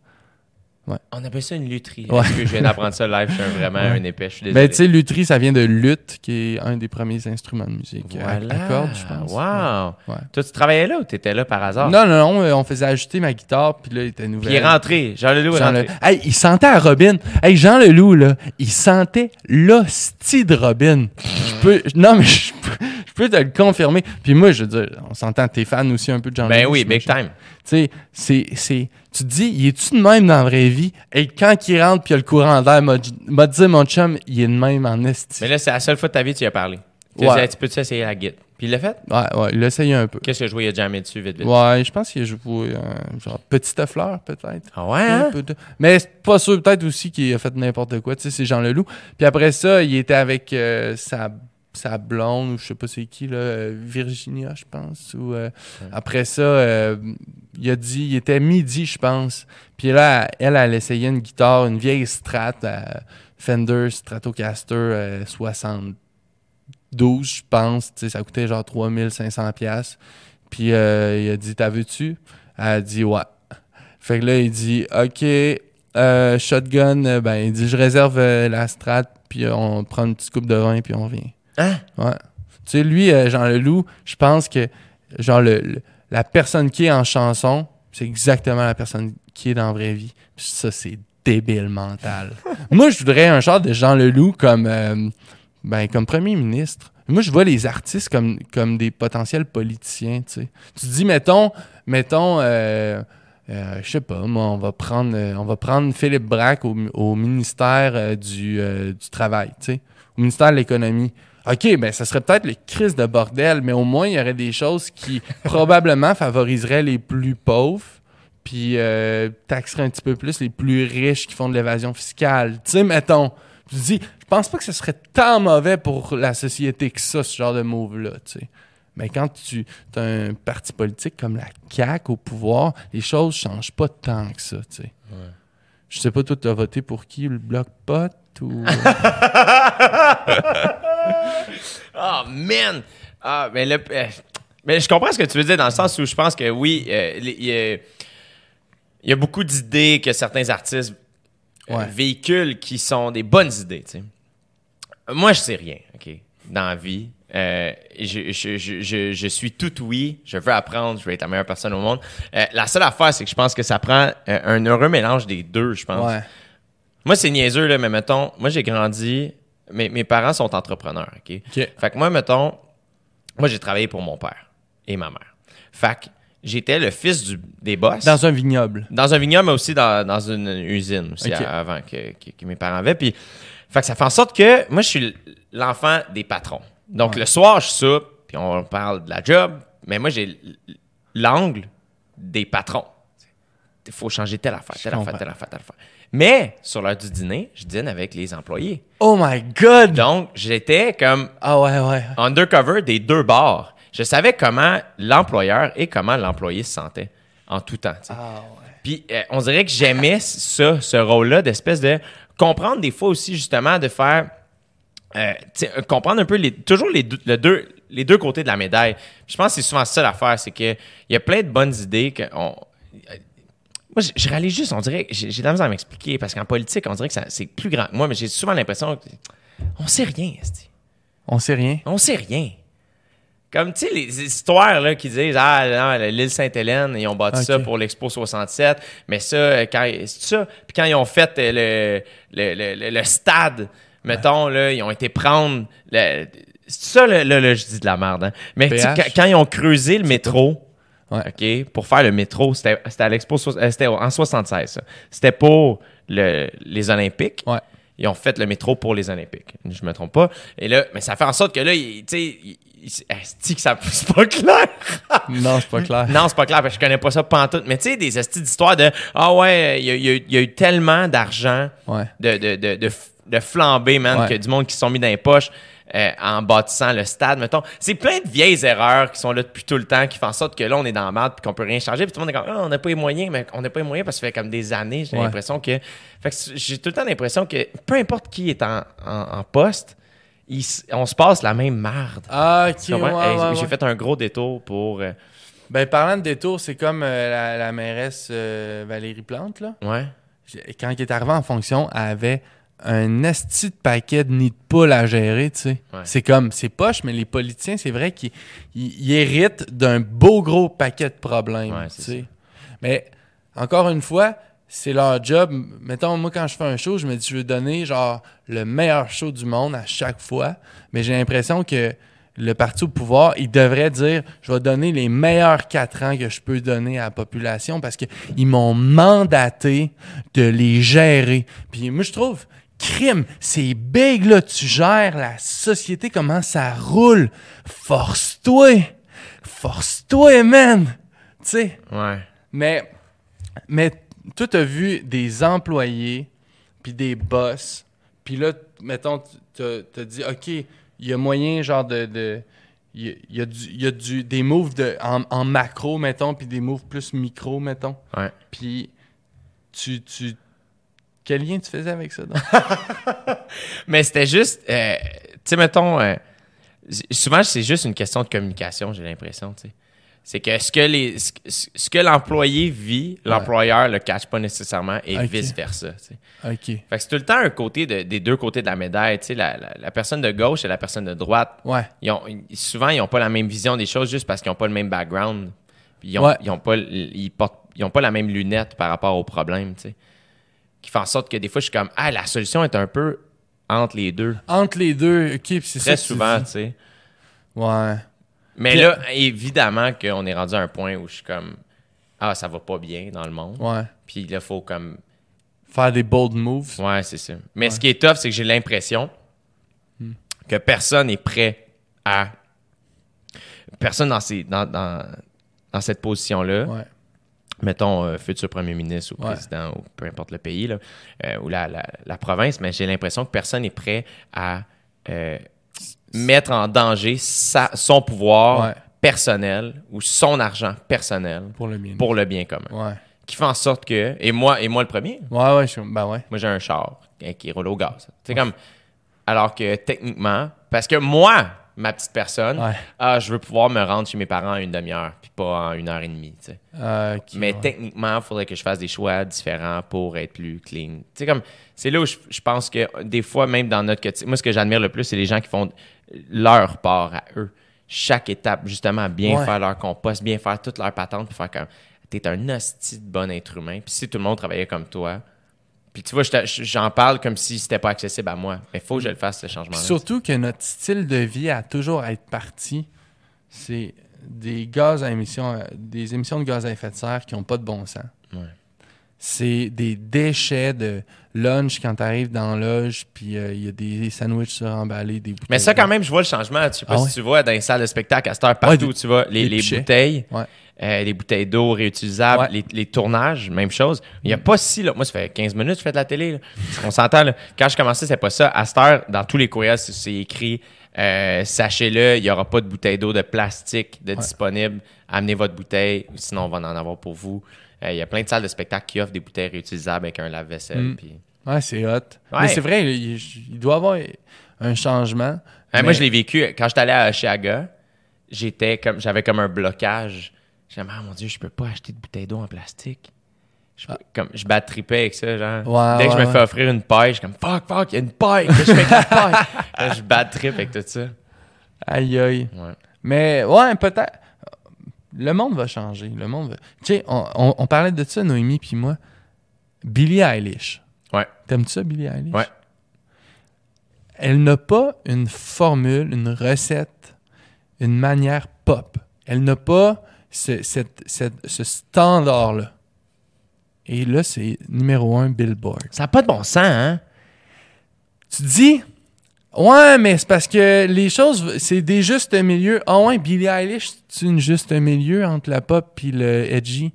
Ouais. On appelle ça une lutherie. Ouais. Que je viens d'apprendre ça live, je suis vraiment Ouais. un épais, je suis désolé. Ben, tu sais, lutherie, ça vient de luth, qui est un des premiers instruments de musique. à- voilà. À cordes, je pense. Wow. Toi, tu travaillais là ou tu étais là par hasard? Non, non, non, euh, on faisait ajouter ma guitare, puis là, il était nouvelle. Puis il est rentré. Jean Leloup est Jean rentré. Le- Hey, il sentait à Robin. Hey, Jean Leloup, là, il sentait l'hostie de Robin. Je peux, non, mais je peux, je peux te le confirmer. Puis moi, je veux dire, on s'entend, t'es fan aussi un peu de Jean Ben oui, big time. Tu sais, c'est, tu te dis, il est-tu de même dans la vraie vie? Et quand il rentre, puis il y a le courant d'air, m'a m'a dit, mon chum, il est de même en esti. Mais là, c'est la seule fois de ta vie que tu y as parlé. Tu Ouais. as dit, tu peux-tu essayer la guitare? Puis il l'a fait? Ouais, ouais, il essayé un peu. Qu'est-ce que je jouais? Il a jamais dessus, vite, vite? Ouais, je pense qu'il a joué, euh, genre, Petite Fleur, peut-être. Ah ouais, hein? Un peu de- Mais c'est pas sûr, peut-être aussi qu'il a fait n'importe quoi. Tu sais, c'est Jean Leloup. Puis après ça, il était avec euh, sa, sa blonde, ou je sais pas c'est qui, là, euh, Virginia, je pense. Ou, euh, Après ça, euh, il a dit, il était midi, je pense. Puis là, elle, elle essayait une guitare, une vieille Strat, Fender Stratocaster euh, 72, je pense. Ça coûtait genre 3500$. piastres. Puis il a dit, t'as vu-tu? Elle a dit, ouais. Fait que là, il dit, OK, shotgun, ben, il dit, je réserve la strat, puis on prend une petite coupe de vin, puis on vient. Hein? Ouais. Tu sais, lui, euh, Jean Leloup, je pense que, genre, le, le- la personne qui est en chanson, c'est exactement la personne qui est dans la vraie vie. Puis ça, c'est débile mental. Moi, je voudrais un genre de Jean Leloup comme, euh, ben, comme premier ministre. Moi, je vois les artistes comme, comme des potentiels politiciens, tu sais. Tu dis, mettons, mettons, euh, euh, je sais pas, moi, on va prendre, on va prendre Philippe Braque au, au ministère du, du Travail, tu sais, au ministère de l'Économie. OK, ben ça serait peut-être le crise de bordel, mais au moins, il y aurait des choses qui probablement favoriseraient les plus pauvres, puis euh, taxeraient un petit peu plus les plus riches qui font de l'évasion fiscale. Tu sais, mettons, tu dis, je pense pas que ce serait tant mauvais pour la société que ça, ce genre de move-là, tu sais. Mais quand tu as un parti politique comme la CAQ au pouvoir, les choses changent pas tant que ça, tu sais. Je sais pas, toi, tu as voté pour qui? Le bloc pot ou... Oh, man! Ah, mais le. euh, mais je comprends ce que tu veux dire dans le sens où je pense que oui, euh, il y, a- il y a beaucoup d'idées que certains artistes euh, Ouais. véhiculent qui sont des bonnes idées. Moi, je sais rien, OK, dans la vie. Euh, je, je, je, je, je suis tout oui. Je veux apprendre. Je veux être la meilleure personne au monde. Euh, la seule affaire, c'est que je pense que ça prend euh, un heureux mélange des deux, je pense. Ouais. Moi, c'est niaiseux, là, mais mettons, moi, j'ai grandi. Mes, mes parents sont entrepreneurs, OK? Fait que moi, mettons, moi, j'ai travaillé pour mon père et ma mère. Fait que j'étais le fils du, des boss. Dans un vignoble. Dans un vignoble, mais aussi dans, dans une usine aussi à- avant que, que- que mes parents avaient. Puis, fait que ça fait en sorte que moi, je suis l'enfant des patrons. Donc, Ouais. le soir, je soupe, puis on parle de la job, mais moi, j'ai l'angle des patrons. Il faut changer telle affaire, telle affaire, telle affaire, telle affaire. Mais, sur l'heure du dîner, je dîne avec les employés. Oh my God! Donc, j'étais comme Ah ouais, ouais. undercover des deux bars. Je savais comment l'employeur et comment l'employé se sentait en tout temps. Ah ouais. Puis euh, on dirait que j'aimais ça, ce rôle-là, d'espèce de comprendre des fois aussi justement de faire, euh, euh, comprendre un peu les, toujours les deux, le deux, les deux côtés de la médaille. Puis je pense que c'est souvent ça l'affaire, c'est que il y a plein de bonnes idées que on- euh, moi, je, je juste, on dirait, j'ai de la misère à m'expliquer parce qu'en politique, on dirait que c'est plus grand que moi, mais j'ai souvent l'impression que on sait rien, esti. On sait rien. On sait rien. Comme, tu sais, les histoires là, qui disent Ah, l'île Sainte-Hélène, ils ont bâti ça pour l'Expo 67, mais ça, euh, quand, c'est ça. Puis quand ils ont fait euh, le, le, le, le- stade, mettons, là, ils ont été prendre. le- c'est ça, là, là, je dis de la merde, hein. Mais quand ils ont creusé le métro, Ouais. OK, pour faire le métro, c'était à l'Expo, euh, c'était en 76, ça. C'était pour le- les Olympiques. Ouais. Ils ont fait le métro pour les Olympiques. Je me trompe pas. Et là, mais ça fait en sorte que là, tu sais, esti que ça c'est pas clair? Non, c'est pas clair. non, c'est pas clair parce que je connais pas ça pantoute. Mais tu sais, des estis d'histoire de ah ouais, il y, a- y eu- il y a eu tellement d'argent Ouais. de, de, de, de, flambé, man, Ouais. que du monde qui se sont mis dans les poches euh, en bâtissant le stade, mettons. C'est plein de vieilles erreurs qui sont là depuis tout le temps, qui font en sorte que là, on est dans la merde puis qu'on peut rien changer. Puis tout le monde est comme, ah, on n'a pas les moyens, mais on n'a pas les moyens parce que ça fait comme des années, j'ai Ouais. l'impression que. Fait que j'ai tout le temps l'impression que peu importe qui est en, en, en poste, il on se passe la même merde. Ah, ok. Ouais, ouais, J'ai fait un gros détour pour. euh, Ben, parlant de détour, c'est comme euh, la, la mairesse euh, Valérie Plante, là. ouais. quand il est arrivé en fonction, elle avait un esti de paquet de nids de poules à gérer, tu sais. Ouais. C'est comme, c'est poche, mais les politiciens, c'est vrai qu'ils ils- ils héritent d'un beau gros paquet de problèmes, Ouais, tu sais. Mais, encore une fois, c'est leur job. Mettons, moi, quand je fais un show, je me dis, je veux donner, genre, le meilleur show du monde à chaque fois. Mais j'ai l'impression que le parti au pouvoir, il devrait dire, je vais donner les meilleurs quatre ans que je peux donner à la population parce qu'ils m'ont mandaté de les gérer. Puis moi, je trouve, crime, c'est big, là, tu gères la société, comment ça roule. Force-toi! Force-toi, man! Tu sais, Ouais. mais, mais toi, tu as vu des employés, puis des boss, puis là, mettons, tu as dit, OK, il y a moyen, genre, de. de il y a, il y a du, y a du, des moves de, en, en macro, mettons, puis des moves plus micro, mettons. Ouais. Puis tu, tu. Quel lien tu faisais avec ça? donc? Mais c'était juste, euh, tu sais, mettons, euh, souvent c'est juste une question de communication, j'ai l'impression, tu sais. C'est que ce que les, ce, que l'employé vit, l'employeur le cache pas nécessairement et vice versa. tu sais. OK. Fait que c'est tout le temps un côté de- des deux côtés de la médaille. Tu sais, la, la- la personne de gauche et la personne de droite. Ouais. Ils ont, souvent, ils n'ont pas la même vision des choses juste parce qu'ils n'ont pas le même background. Ils n'ont Ouais. ils ont pas, ils portent, ils ont pas la même lunette par rapport au problème. Tu sais. Qui fait en sorte que des fois, je suis comme, ah, la solution est un peu entre les deux. Entre les deux, OK, c'est ça. Très souvent, tu sais. Ouais. Mais Puis- là, évidemment qu'on est rendu à un point où je suis comme, ah, ça va pas bien dans le monde. Ouais. Puis là, faut comme Faire des bold moves. Ouais, c'est ça. Mais ce qui est tough, c'est que j'ai l'impression Hmm. que personne n'est prêt à. Personne dans, ces, dans, dans, dans cette position-là, Ouais. Mettons euh, futur premier ministre ou Ouais. président ou peu importe le pays, là, euh, ou la, la, la province, mais j'ai l'impression que personne n'est prêt à euh, mettre en danger sa- son pouvoir Ouais. personnel ou son argent personnel Pour le bien. pour le bien commun. Ouais. Qui fait en sorte que, et moi, et moi le premier, Ouais, ouais, je... ben ouais. moi, j'ai un char qui roule au gaz. C'est comme. Alors que techniquement, parce que moi, ma petite personne, Ouais. ah, je veux pouvoir me rendre chez mes parents en une demi-heure, pas en une heure et demie. tu sais. Euh, ok, Mais ouais. techniquement, il faudrait que je fasse des choix différents pour être plus clean. Tu sais, comme, c'est là où je, je pense que des fois, même dans notre quotidien, moi, ce que j'admire le plus, c'est les gens qui font leur part à eux. Chaque étape, justement, bien Ouais. faire leur compost, bien faire toute leur patente, puis faire comme, t'es un hostie de bon être humain. Puis si tout le monde travaillait comme toi, puis tu vois, j'en parle comme si c'était pas accessible à moi. Mais il faut que je le fasse, ce changement-là. surtout que notre style de vie a toujours à être parti, c'est des gaz à émissions, euh, des émissions de gaz à effet de serre qui n'ont pas de bon sens. Ouais. C'est des déchets de lunch quand tu arrives dans la loge, puis euh, il y a des sandwichs suremballés, des bouteilles. Mais ça, quand même, je vois le changement. Tu sais pas Ah si ouais? tu vois dans les salles de spectacle à cette heure, partout des- où tu vas, les, des bouteilles, Ouais. euh, les bouteilles d'eau réutilisables, Ouais. les, les tournages, même chose. Il n'y a pas si, là, moi, ça fait 15 minutes que je fais de la télé. là. On s'entend, là. Quand je commençais, c'est pas ça. À cette heure, dans tous les courriels, c'est écrit euh, sachez-le, il n'y aura pas de bouteille d'eau de plastique de disponible. Amenez votre bouteille, sinon on va en avoir pour vous. Euh, Il y a plein de salles de spectacle qui offrent des bouteilles réutilisables avec un lave-vaisselle. Mm. Ouais, c'est hot. Ouais. Mais c'est vrai, il, il doit y avoir un changement. Euh, Mais- Moi, je l'ai vécu. Quand j'étais allé à Oshiaga, j'étais comme, j'avais comme un blocage. J'étais ah mon Dieu, je peux pas acheter de bouteille d'eau en plastique. Je, peux- comme, je bats avec ça, genre. Ouais, Dès que ouais, je me ouais. fais offrir une paille, je suis comme fuck, fuck, il y a une paille. Que je fais avec la paille? Là, je bats trip avec tout ça. Aïe, aïe. Mais ouais, peut-être. Le monde va changer. Le monde va. Tu sais, on, on- on parlait de ça, Noémie puis moi. Billie Eilish. Ouais. T'aimes-tu ça, Billie Eilish? Ouais. Elle n'a pas une formule, une recette, une manière pop. Elle n'a pas ce, cette- cette- ce standard-là. Et là, c'est numéro un Billboard. Ça n'a pas de bon sens, hein? Tu te dis, ouais, mais c'est parce que les choses, c'est des justes milieux. Ah ouais, Billie Eilish, c'est une juste milieu entre la pop et le edgy.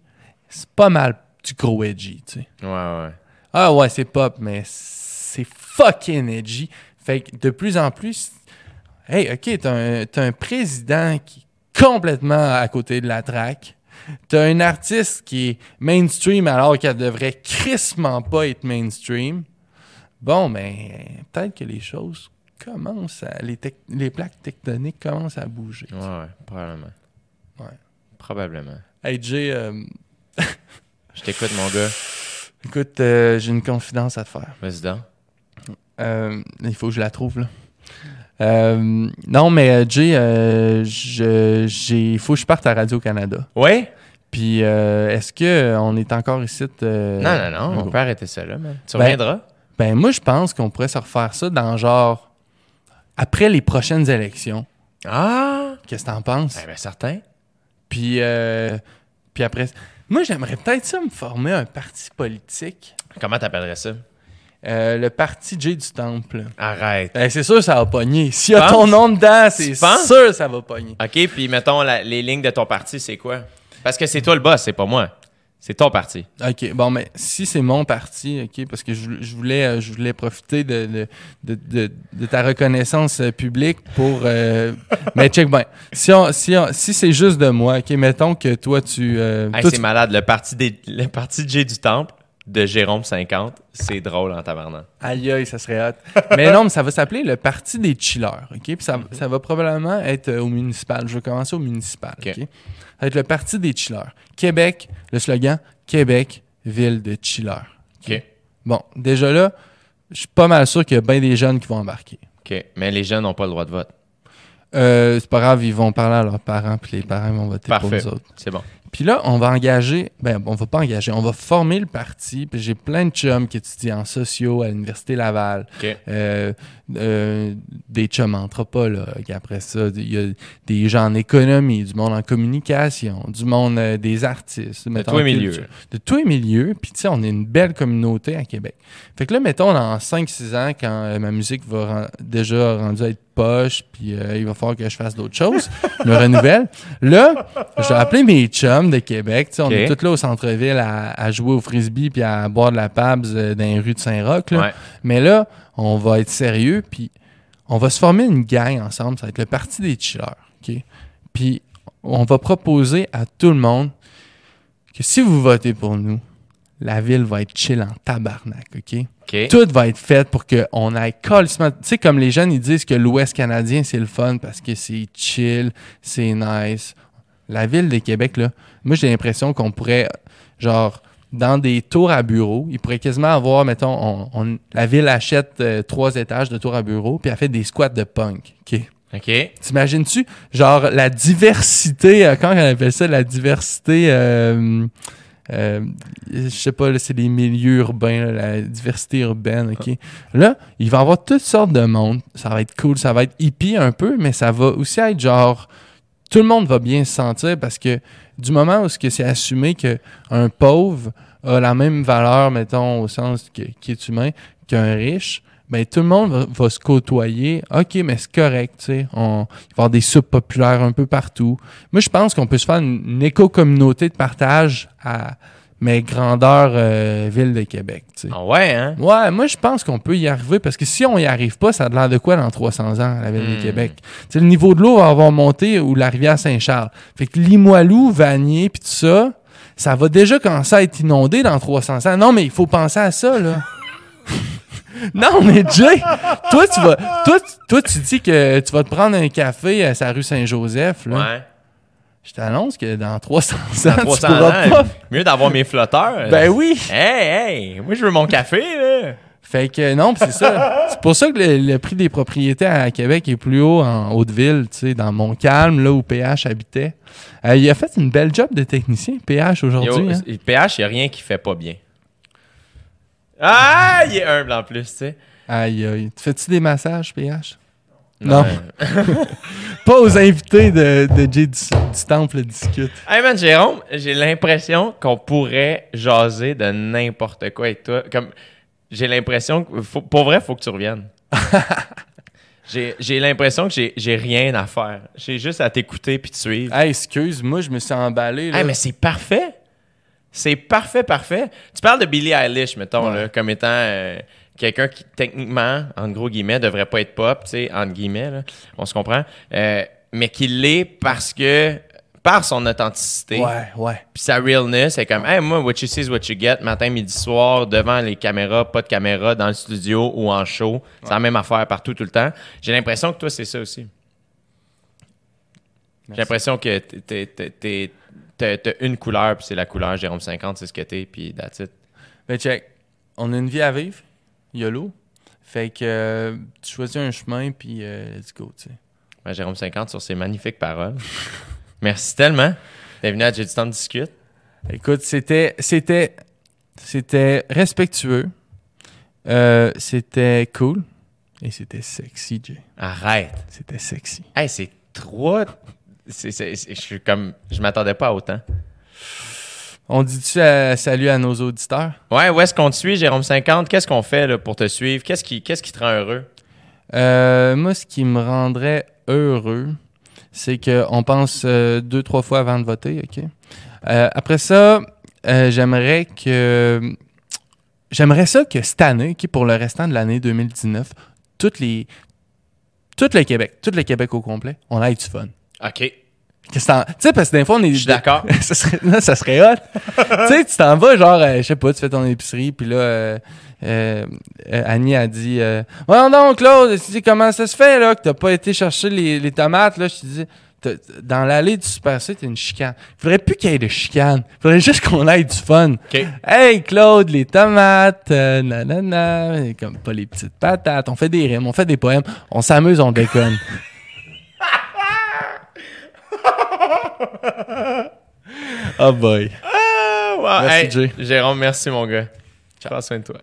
C'est pas mal du gros edgy, tu sais. Ouais, ouais. Ah ouais, c'est pop, mais c'est fucking edgy. Fait que de plus en plus, hey, ok, t'as un, t'as un président qui est complètement à côté de la traque. T'as un artiste qui est mainstream alors qu'elle devrait crissement pas être mainstream. Bon, mais peut-être que les choses commencent à. Les, plaques tectoniques commencent à bouger. Ouais, ouais, probablement. Ouais. Probablement. Hey Jay, euh, Je t'écoute, mon gars. Écoute, euh, j'ai une confidence à te faire. Vas-y donc. Euh, il faut que je la trouve, là. Euh, non, mais euh, Jay, euh, il faut que je parte à Radio-Canada. Oui? Puis, euh, est-ce qu'on est encore ici? non, non, non. On go. peut arrêter ça là, man. Tu Ben, reviendras? Ben, moi, je pense qu'on pourrait se refaire ça dans genre. Après les prochaines élections. Ah! Qu'est-ce que t'en penses? Ben, ben, certain. Puis, euh, puis après. Moi, j'aimerais peut-être ça me former un parti politique. Comment t'appellerais ça? Euh, le parti J du Temple. Arrête. Ben, c'est sûr, ça va pogner. S'il y a ton nom dedans, c'est sûr, ça va pogner. OK, puis mettons la- les lignes de ton parti, c'est quoi? Parce que c'est toi le boss, c'est pas moi. C'est ton parti. OK, bon, mais si c'est mon parti, OK, parce que je, je voulais, euh, je voulais profiter de, de, de, de- ta reconnaissance euh, publique pour... euh, mais check bien. Si, on- si, on- si c'est juste de moi, OK, mettons que toi, tu... euh, Hey, c'est tu- malade. Le parti, des, le parti J du Temple de Jérôme 50, c'est drôle en tabarnak. Aïe, aïe, ça serait hot. mais non, mais ça va s'appeler le Parti des chillers, OK? Puis ça, ça va probablement être euh, au municipal. Je vais commencer au municipal, OK? Ça va être le Parti des chillers. Québec, le slogan, Québec, ville de chillers. OK? Bon, déjà là, je suis pas mal sûr qu'il y a bien des jeunes qui vont embarquer. OK. Mais les jeunes n'ont pas le droit de vote. Euh, c'est pas grave, ils vont parler à leurs parents, puis les parents vont voter Parfait. pour nous autres. C'est bon. Puis là, on va engager, ben, on va pas engager, on va former le parti. Puis j'ai plein de chums qui étudient en sociaux à l'Université Laval. OK. Euh, euh, des chums anthropologues. Après ça, il y a des gens en économie, du monde en communication, du monde euh, des artistes. De tous les milieux. De tous les milieux. Puis tu sais, on est une belle communauté à Québec. Fait que là, mettons, dans 5-6 ans, quand ma musique va ren- déjà rendue à être poche, puis il va falloir que je fasse d'autres choses, me renouvelle. Là, je vais appeler mes chums de Québec. On est tous là au centre-ville à, à jouer au frisbee puis à boire de la Pabs euh, dans les rues de Saint-Roch. là. Ouais. Mais là, on va être sérieux, puis on va se former une gang ensemble. Ça va être le parti des chillers. Puis on va proposer à tout le monde que si vous votez pour nous, la ville va être chill en tabarnak. OK? Tout va être fait pour qu'on aille calissement- Tu sais, comme les jeunes, ils disent que l'Ouest canadien, c'est le fun parce que c'est chill, c'est nice. La ville de Québec, là, moi, j'ai l'impression qu'on pourrait, genre, dans des tours à bureaux, il pourrait quasiment avoir, mettons, on, on- la ville achète euh, trois étages de tours à bureaux, puis elle fait des squats de punk. OK? OK. T'imagines-tu, genre, la diversité, euh, quand on appelle ça, la diversité, euh, euh, je sais pas, c'est les milieux urbains, là, la diversité urbaine, OK? Là, il va y avoir toutes sortes de monde. Ça va être cool, ça va être hippie un peu, mais ça va aussi être genre, tout le monde va bien se sentir parce que du moment où c'est assumé que un pauvre a la même valeur, mettons, au sens qui est humain, qu'un riche, ben tout le monde va, se côtoyer. OK, mais c'est correct, tu sais. On, va avoir des soupes populaires un peu partout. Moi, je pense qu'on peut se faire une, une éco-communauté de partage à mais grandeur euh, ville de Québec, tu sais. Ah ouais, hein? Ouais, moi je pense qu'on peut y arriver parce que si on y arrive pas, ça a l'air de quoi dans 300 ans la ville Hmm. de Québec? Tu sais, le niveau de l'eau va avoir monté ou la rivière Saint-Charles. Fait que Limoilou, Vanier, puis tout ça, ça va déjà commencer à être inondé dans 300 ans. Non, mais il faut penser à ça, là. non, mais Jay, toi tu vas, toi, tu- toi tu dis que tu vas te prendre un café à sa rue Saint-Joseph, là. Ouais. Je t'annonce que dans 300 ans, Dans tu 300 pourras ans, pas. mieux d'avoir mes flotteurs. Ben oui. Hey, hey, moi je veux mon café, là. Fait que non, c'est ça. C'est pour ça que le, le prix des propriétés à Québec est plus haut en Haute-Ville, tu sais, dans Montcalm, là où PH habitait. Euh, il a fait une belle job de technicien, PH, aujourd'hui. Hein. PH, il n'y a rien qui fait pas bien. Ah, il est humble en plus, tu sais. Aïe, aïe. Tu fais-tu des massages, PH? Non. Pas aux invités de, de Jay du, du Temple discute. Hey man, Jérôme, j'ai l'impression qu'on pourrait jaser de n'importe quoi avec toi. Comme, j'ai l'impression que, faut- pour vrai, faut que tu reviennes. j'ai, j'ai l'impression que j'ai, j'ai rien à faire. J'ai juste à t'écouter puis te suivre. Hey, excuse, moi, je me suis emballé. Là. Hey, mais c'est parfait. C'est parfait, parfait. Tu parles de Billie Eilish, mettons, Ouais. là, comme étant euh, quelqu'un qui, techniquement, en gros guillemets, devrait pas être pop, tu sais, entre guillemets, là, on se comprend, euh, mais qui l'est parce que, par son authenticité, Ouais, ouais. puis sa realness, c'est comme, hey, moi, what you see is what you get, matin, midi, soir, devant les caméras, pas de caméra, dans le studio ou en show. C'est la même affaire partout, tout le temps. J'ai l'impression que toi, c'est ça aussi. J'ai l'impression que t'es- t'es- t'es- t'es- t'as une couleur, puis c'est la couleur Jérôme 50, c'est ce que t'es, puis that's it. Ben, check. On a une vie à vivre. YOLO. Fait que euh, tu choisis un chemin, puis euh, let's go, tu sais. Jérôme 50 sur ces magnifiques paroles. Merci tellement. T'es venu à J'ai du temps de discute. Écoute, c'était, c'était, c'était respectueux. Euh, c'était cool. Et c'était sexy, Jay. Arrête. C'était sexy. Hey, c'est trois. je suis comme. Je m'attendais pas à autant. On dit-tu euh, salut à nos auditeurs? Ouais, où est-ce qu'on te suit, Jérôme 50? Qu'est-ce qu'on fait là, pour te suivre? Qu'est-ce qui, qu'est-ce qui te rend heureux? Euh, moi, ce qui me rendrait heureux, c'est qu'on pense euh, deux, trois fois avant de voter, OK? Euh, après ça, j'aimerais que... J'aimerais ça que cette année, OK, pour le restant de l'année 2019, toutes les... Tout le Québec, tout le Québec au complet, on a du fun. OK. Tu sais, parce que des fois, on est. Je suis d'accord. ça, serait, là, ça serait hot. tu sais, tu t'en vas, genre, euh, je sais pas, tu fais ton épicerie, puis là, euh, euh, Annie a dit euh, Ouais, non, Claude, tu dis comment ça se fait, là, que t'as pas été chercher les, les tomates, là, je te dis. Dans l'allée du Super C, t'as une chicane. Faudrait plus qu'il y ait de chicane. Faudrait juste qu'on ait du fun. OK. Hey Claude, les tomates, euh, nanana, comme pas les petites patates. On fait des rimes, on fait des poèmes, on s'amuse, on déconne. oh boy. Ah, wow. Merci, Hey. Jérôme, merci, mon gars. Prends soin de toi.